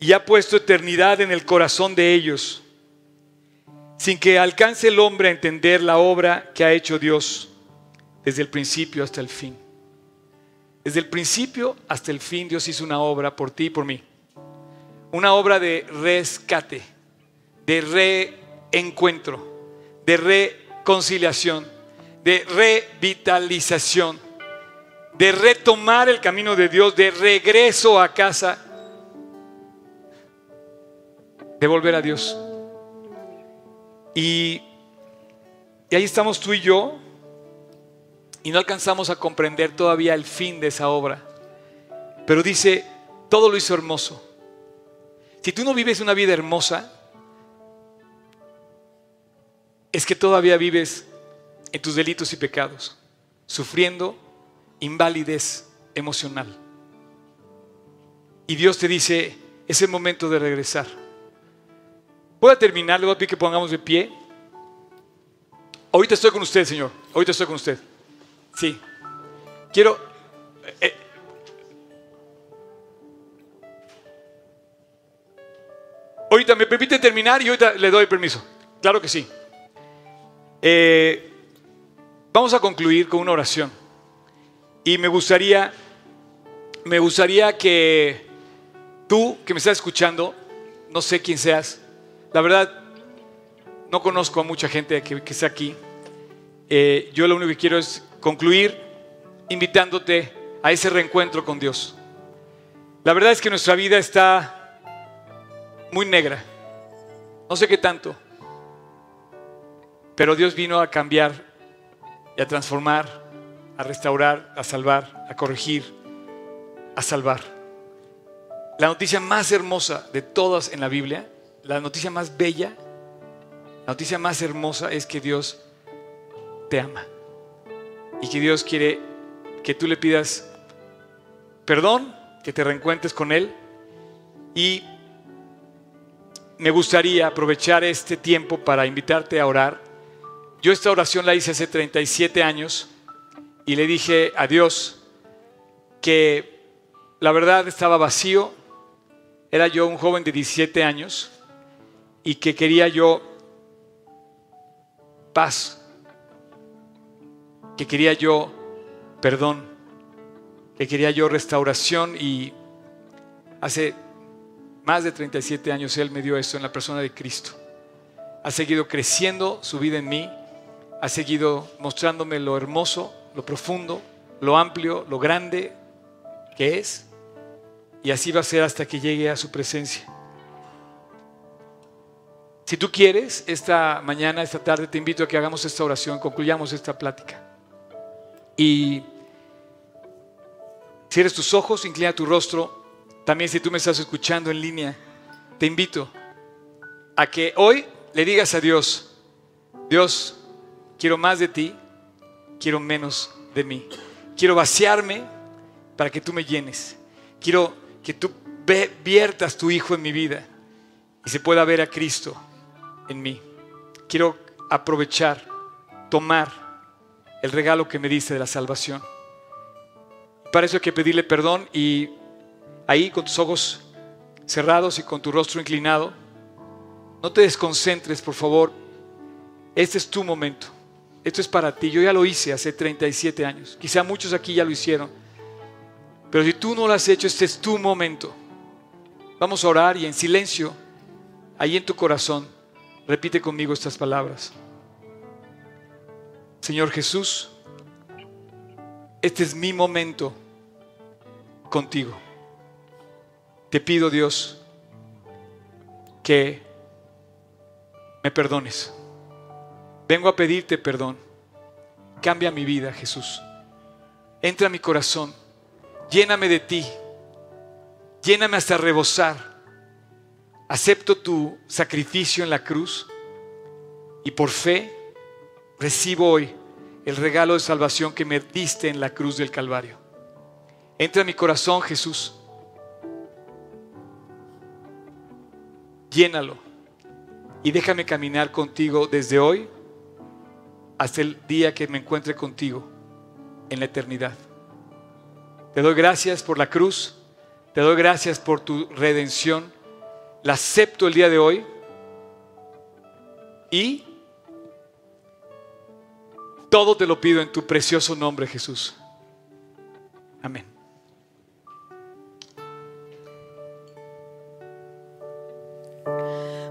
Y ha puesto eternidad en el corazón de ellos, sin que alcance el hombre a entender la obra que ha hecho Dios desde el principio hasta el fin. Desde el principio hasta el fin Dios hizo una obra por ti y por mí. Una obra de rescate, de reencuentro, de reconciliación, de revitalización de retomar el camino de Dios, de regreso a casa, de volver a Dios. Y, ahí estamos tú y yo, y no alcanzamos a comprender todavía el fin de esa obra. Pero dice, todo lo hizo hermoso. Si tú no vives una vida hermosa, es que todavía vives en tus delitos y pecados, sufriendo invalidez emocional. Y Dios te dice, es el momento de regresar. Voy a terminar, le voy a pedir que pongamos de pie. Ahorita estoy con usted, Señor. Ahorita estoy con usted. Sí. Quiero... Eh, ahorita me permite terminar y ahorita le doy permiso. Claro que sí. Eh, vamos a concluir con una oración. Y me gustaría, me gustaría que tú que me estás escuchando, no sé quién seas, la verdad no conozco a mucha gente que, que está aquí. Eh, yo lo único que quiero es concluir invitándote a ese reencuentro con Dios. La verdad es que nuestra vida está muy negra. No sé qué tanto. Pero Dios vino a cambiar y a transformar a restaurar, a salvar, a corregir, a salvar. La noticia más hermosa de todas en la Biblia, la noticia más bella, la noticia más hermosa es que Dios te ama y que Dios quiere que tú le pidas perdón, que te reencuentres con Él y me gustaría aprovechar este tiempo para invitarte a orar. Yo esta oración la hice hace 37 años y le dije a Dios que la verdad estaba vacío, era yo un joven de 17 años y que quería yo paz, que quería yo perdón, que quería yo restauración y hace más de 37 años Él me dio esto en la persona de Cristo. Ha seguido creciendo su vida en mí, ha seguido mostrándome lo hermoso, lo profundo, lo amplio, lo grande que es. Y así va a ser hasta que llegue a su presencia. Si tú quieres, esta mañana, esta tarde, te invito a que hagamos esta oración, concluyamos esta plática. Y cierres tus ojos, inclina tu rostro. También si tú me estás escuchando en línea, te invito a que hoy le digas a Dios, Dios, quiero más de ti, quiero menos de mí. Quiero vaciarme para que tú me llenes. Quiero que tú viertas tu Hijo en mi vida y se pueda ver a Cristo en mí. Quiero aprovechar, tomar el regalo que me diste de la salvación. Para eso hay que pedirle perdón y ahí con tus ojos cerrados y con tu rostro inclinado, no te desconcentres, por favor. Este es tu momento. Esto es para ti. Yo ya lo hice hace 37 años. Quizá muchos aquí ya lo hicieron. Pero si tú no lo has hecho, este es tu momento. Vamos a orar y en silencio, ahí en tu corazón, repite conmigo estas palabras. Señor Jesús, este es mi momento contigo. Te pido, Dios, que me perdones. Vengo a pedirte perdón. Cambia mi vida, Jesús. Entra a mi corazón. Lléname de ti. Lléname hasta rebosar. Acepto tu sacrificio en la cruz y por fe recibo hoy el regalo de salvación que me diste en la cruz del Calvario. Entra a mi corazón, Jesús. Llénalo y déjame caminar contigo desde hoy hasta el día que me encuentre contigo en la eternidad. Te doy gracias por la cruz, te doy gracias por tu redención, la acepto el día de hoy y todo te lo pido en tu precioso nombre, Jesús. Amén.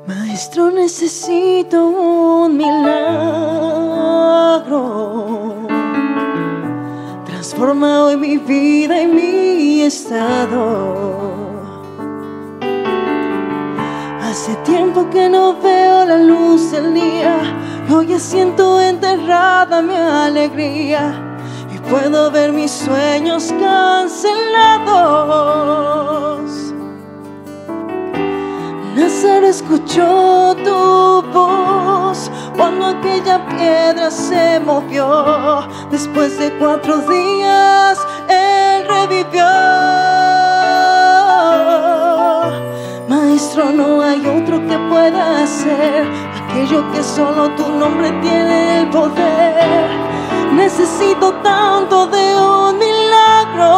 Maestro, necesito un milagro. Transforma hoy mi vida y mi estado. Hace tiempo que no veo la luz del día. Hoy siento enterrada mi alegría. Y puedo ver mis sueños cancelados. Lázaro escuchó tu voz cuando aquella piedra se movió. Después de cuatro días, él revivió. Maestro, no hay otro que pueda hacer aquello que solo tu nombre tiene el poder. Necesito tanto de un milagro.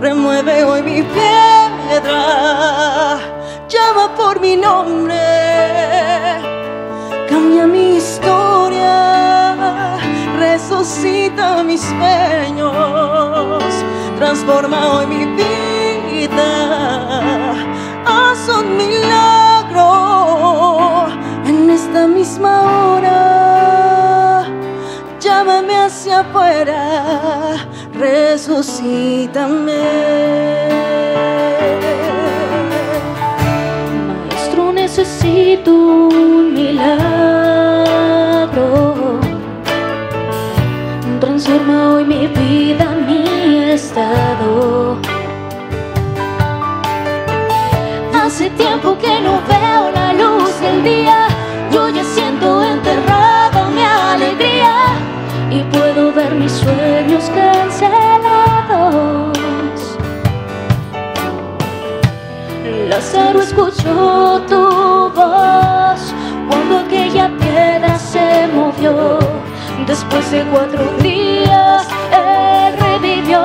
Remueve hoy mi piedra, llama por mi nombre, cambia mi historia, resucita mis sueños, transforma hoy mi vida, haz un milagro en esta misma hora, llámame hacia afuera resucítame. Maestro, necesito un milagro. Transforma hoy mi vida, tu voz cuando aquella piedra se movió. Después de cuatro días, Él revivió.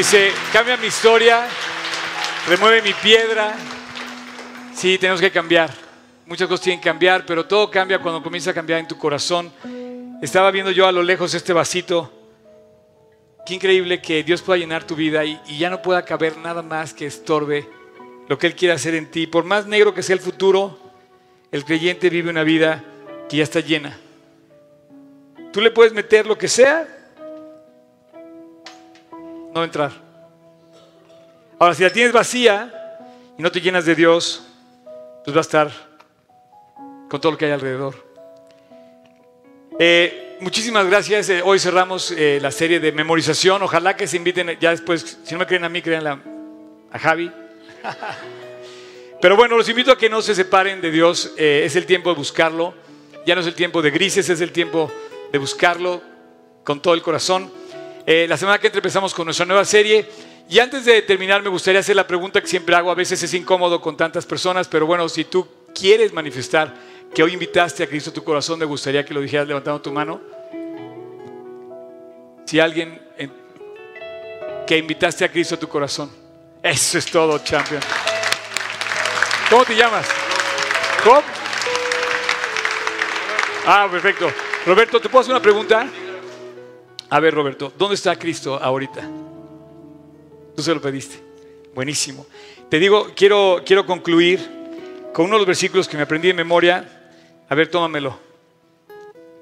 Dice, cambia mi historia, remueve mi piedra. Sí, tenemos que cambiar. Muchas cosas tienen que cambiar, pero todo cambia cuando comienza a cambiar en tu corazón. Estaba viendo yo a lo lejos este vasito. Qué increíble que Dios pueda llenar tu vida y, y ya no pueda caber nada más que estorbe lo que Él quiere hacer en ti. Por más negro que sea el futuro, el creyente vive una vida que ya está llena. Tú le puedes meter lo que sea, no va a entrar. Ahora, si la tienes vacía y no te llenas de Dios, pues va a estar con todo lo que hay alrededor. Eh, muchísimas gracias. Eh, hoy cerramos eh, la serie de memorización. Ojalá que se inviten ya después. Si no me creen a mí, créanla a Javi. Pero bueno, los invito a que no se separen de Dios. Es el tiempo de buscarlo. Ya no es el tiempo de grises, es el tiempo de buscarlo con todo el corazón. Eh, la semana que entra empezamos con nuestra nueva serie. Y antes de terminar, me gustaría hacer la pregunta que siempre hago. A veces es incómodo con tantas personas, pero bueno, si tú quieres manifestar que hoy invitaste a Cristo a tu corazón, me gustaría que lo dijeras levantando tu mano. Si alguien en- que invitaste a Cristo a tu corazón. Eso es todo, champion. ¿Cómo te llamas? ¿Cómo? Ah, perfecto. Roberto, ¿te puedo hacer una pregunta? A ver, Roberto, ¿dónde está Cristo ahorita? Tú se lo pediste. Buenísimo. Te digo, quiero, quiero concluir con uno de los versículos que me aprendí de memoria. A ver, tómamelo.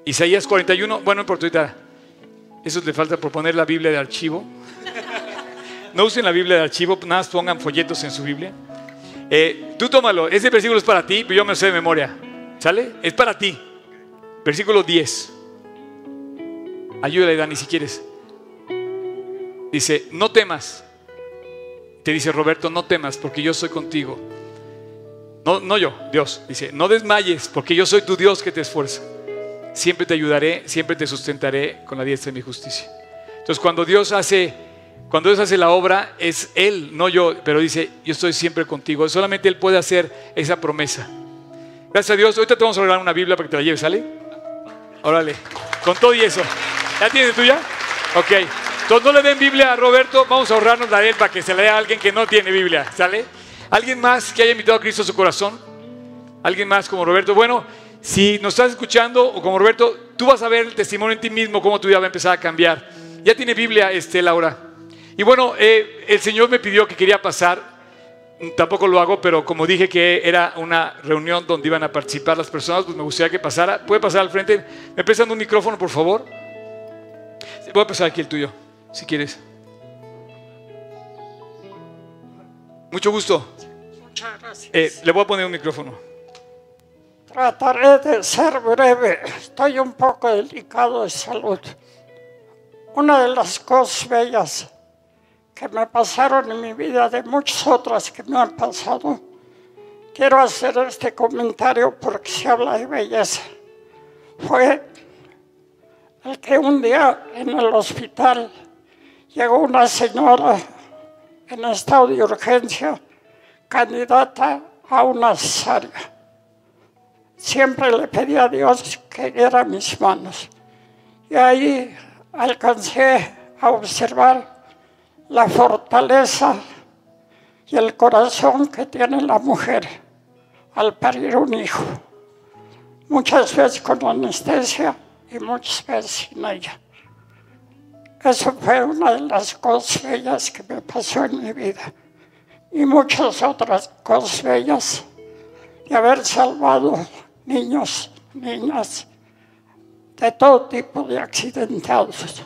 Isaías 41, bueno, por ahorita, eso le falta por poner la Biblia de archivo. No usen la Biblia de archivo, nada más pongan folletos en su Biblia. Eh, tú tómalo, ese versículo es para ti, pero yo me lo sé de memoria. ¿Sale? Es para ti. Versículo 10. Ayúdale, Dani, si quieres. Dice, no temas. Te dice Roberto, no temas, porque yo soy contigo. No, no yo, Dios. Dice, no desmayes, porque yo soy tu Dios que te esfuerza. Siempre te ayudaré, siempre te sustentaré con la diestra de mi justicia. Entonces, cuando Dios hace, cuando Dios hace la obra, es Él, no yo, pero dice, yo estoy siempre contigo. Solamente Él puede hacer esa promesa. Gracias a Dios. Ahorita te vamos a regalar una Biblia para que te la lleves, ¿sale? Órale, con todo y eso. ¿Ya tienes tuya? Ok. Entonces no le den Biblia a Roberto, vamos a ahorrarnos la él para que se la dé a alguien que no tiene Biblia, ¿sale? ¿Alguien más que haya invitado a Cristo a su corazón? ¿Alguien más como Roberto? Bueno, si nos estás escuchando o como Roberto, tú vas a ver el testimonio en ti mismo, cómo tu vida va a empezar a cambiar. Ya tiene Biblia, este, Laura. Y bueno, eh, el Señor me pidió que quería pasar, tampoco lo hago, pero como dije que era una reunión donde iban a participar las personas, pues me gustaría que pasara. ¿Puede pasar al frente? ¿Me prestan un micrófono, por favor? Voy a pasar aquí el tuyo, si quieres. Mucho gusto. Muchas gracias. Eh, le voy a poner un micrófono. Trataré de ser breve. Estoy un poco delicado de salud. Una de las cosas bellas que me pasaron en mi vida, de muchas otras que me han pasado, quiero hacer este comentario porque se habla de belleza. Fue que un día en el hospital llegó una señora en estado de urgencia, candidata a una cesárea. Siempre le pedí a Dios que diera mis manos. Y ahí alcancé a observar la fortaleza y el corazón que tiene la mujer al parir un hijo. Muchas veces con anestesia y muchas veces sin ella. Eso fue una de las cosas bellas que me pasó en mi vida. Y muchas otras cosas bellas de haber salvado niños, niñas, de todo tipo de accidentados.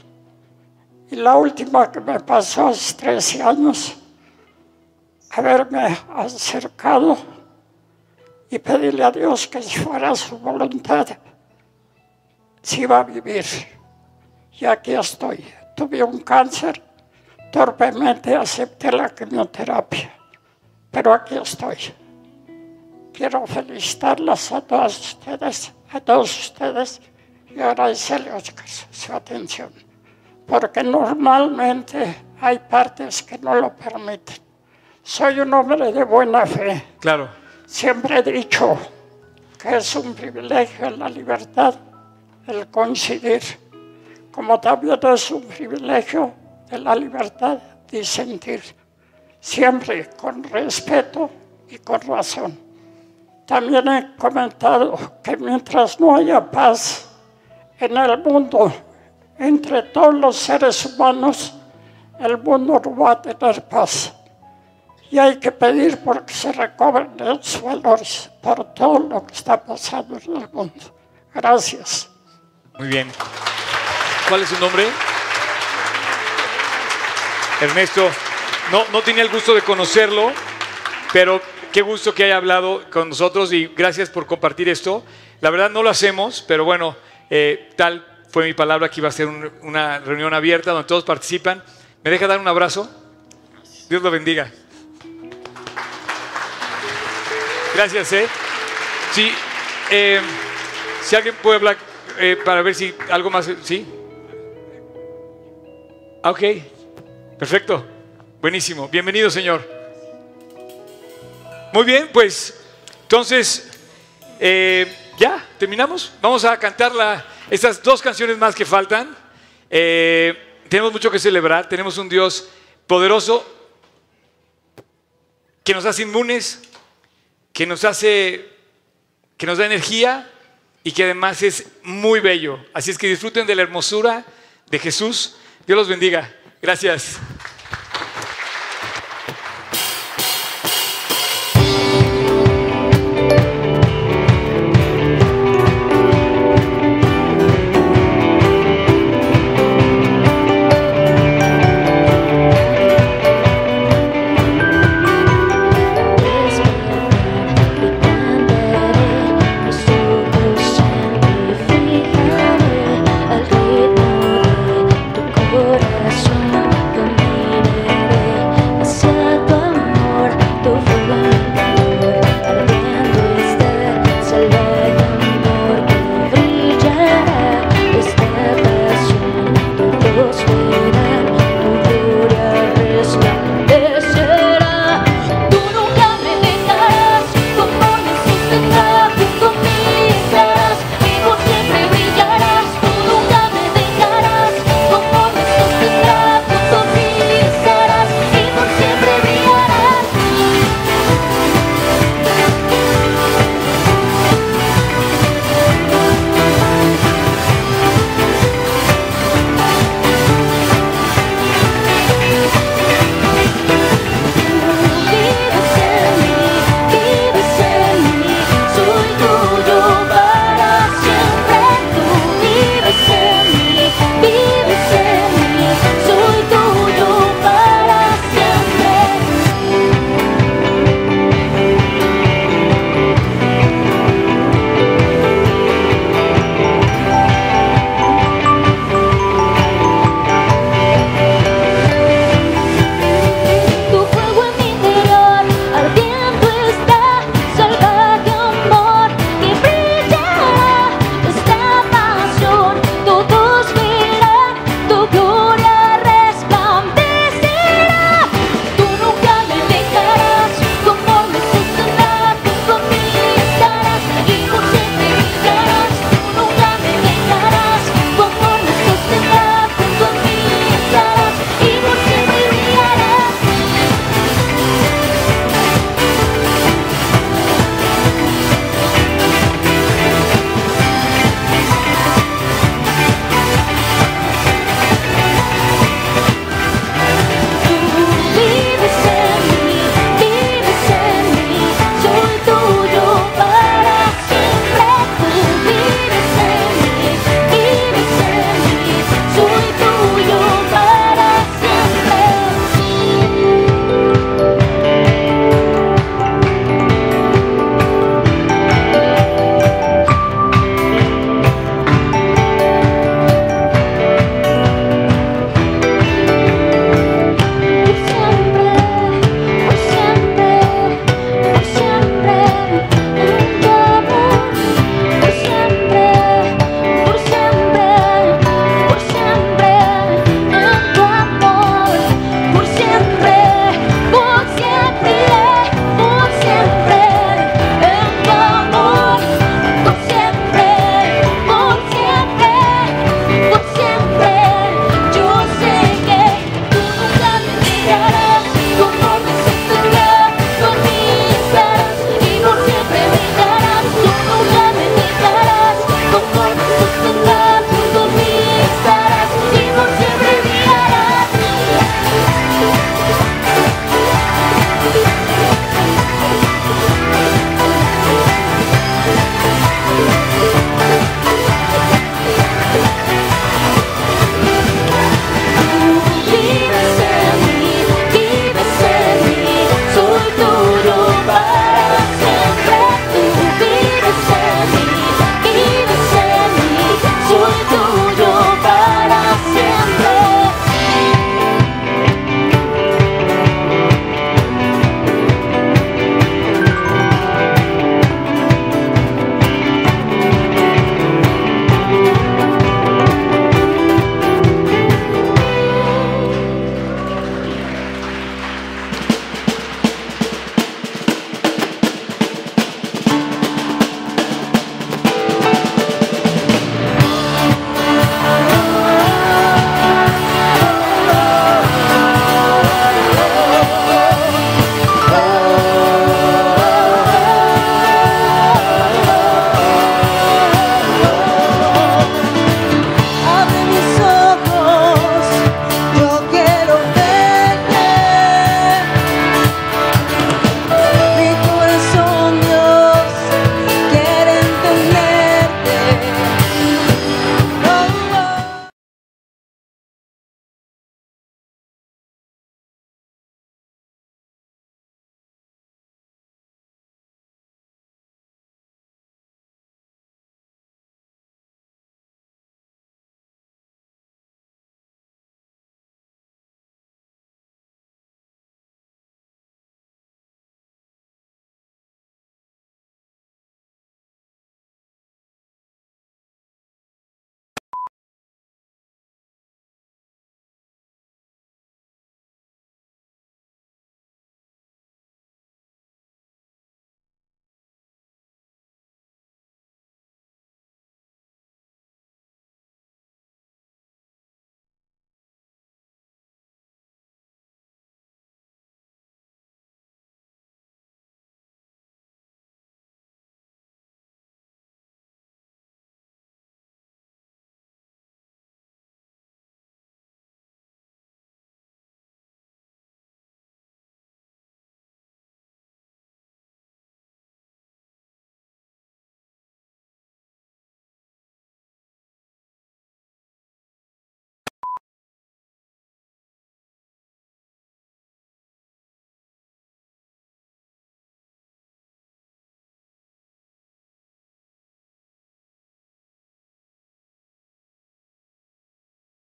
Y la última que me pasó hace 13 años, haberme acercado y pedirle a Dios que fuera su voluntad, si iba a vivir. Y aquí estoy. Tuve un cáncer, torpemente acepté la quimioterapia, pero aquí estoy. Quiero felicitarlas a todas ustedes, a todos ustedes y agradecerles su atención, porque normalmente hay partes que no lo permiten. Soy un hombre de buena fe. Claro. Siempre he dicho que es un privilegio la libertad el coincidir, como también es un privilegio de la libertad de sentir, siempre con respeto y con razón. También he comentado que mientras no haya paz en el mundo entre todos los seres humanos, el mundo no va a tener paz. Y hay que pedir porque se recobren los valores por todo lo que está pasando en el mundo. Gracias. Muy bien. ¿Cuál es su nombre? Ernesto. No, no tenía el gusto de conocerlo, pero qué gusto que haya hablado con nosotros y gracias por compartir esto. La verdad no lo hacemos, pero bueno, eh, tal fue mi palabra que iba a ser un- una reunión abierta donde todos participan. ¿Me deja dar un abrazo? Dios lo bendiga. Gracias, ¿eh? Sí, eh, si alguien puede hablar eh, para ver si algo más, ¿sí? Ah, Ok, perfecto, buenísimo, bienvenido señor. Muy bien, pues entonces, eh, ya, terminamos. Vamos a cantar la, estas dos canciones más que faltan. Eh, tenemos mucho que celebrar, tenemos un Dios poderoso que nos hace inmunes, que nos hace, que nos da energía y que además es muy bello. Así es que disfruten de la hermosura de Jesús. Dios los bendiga. Gracias.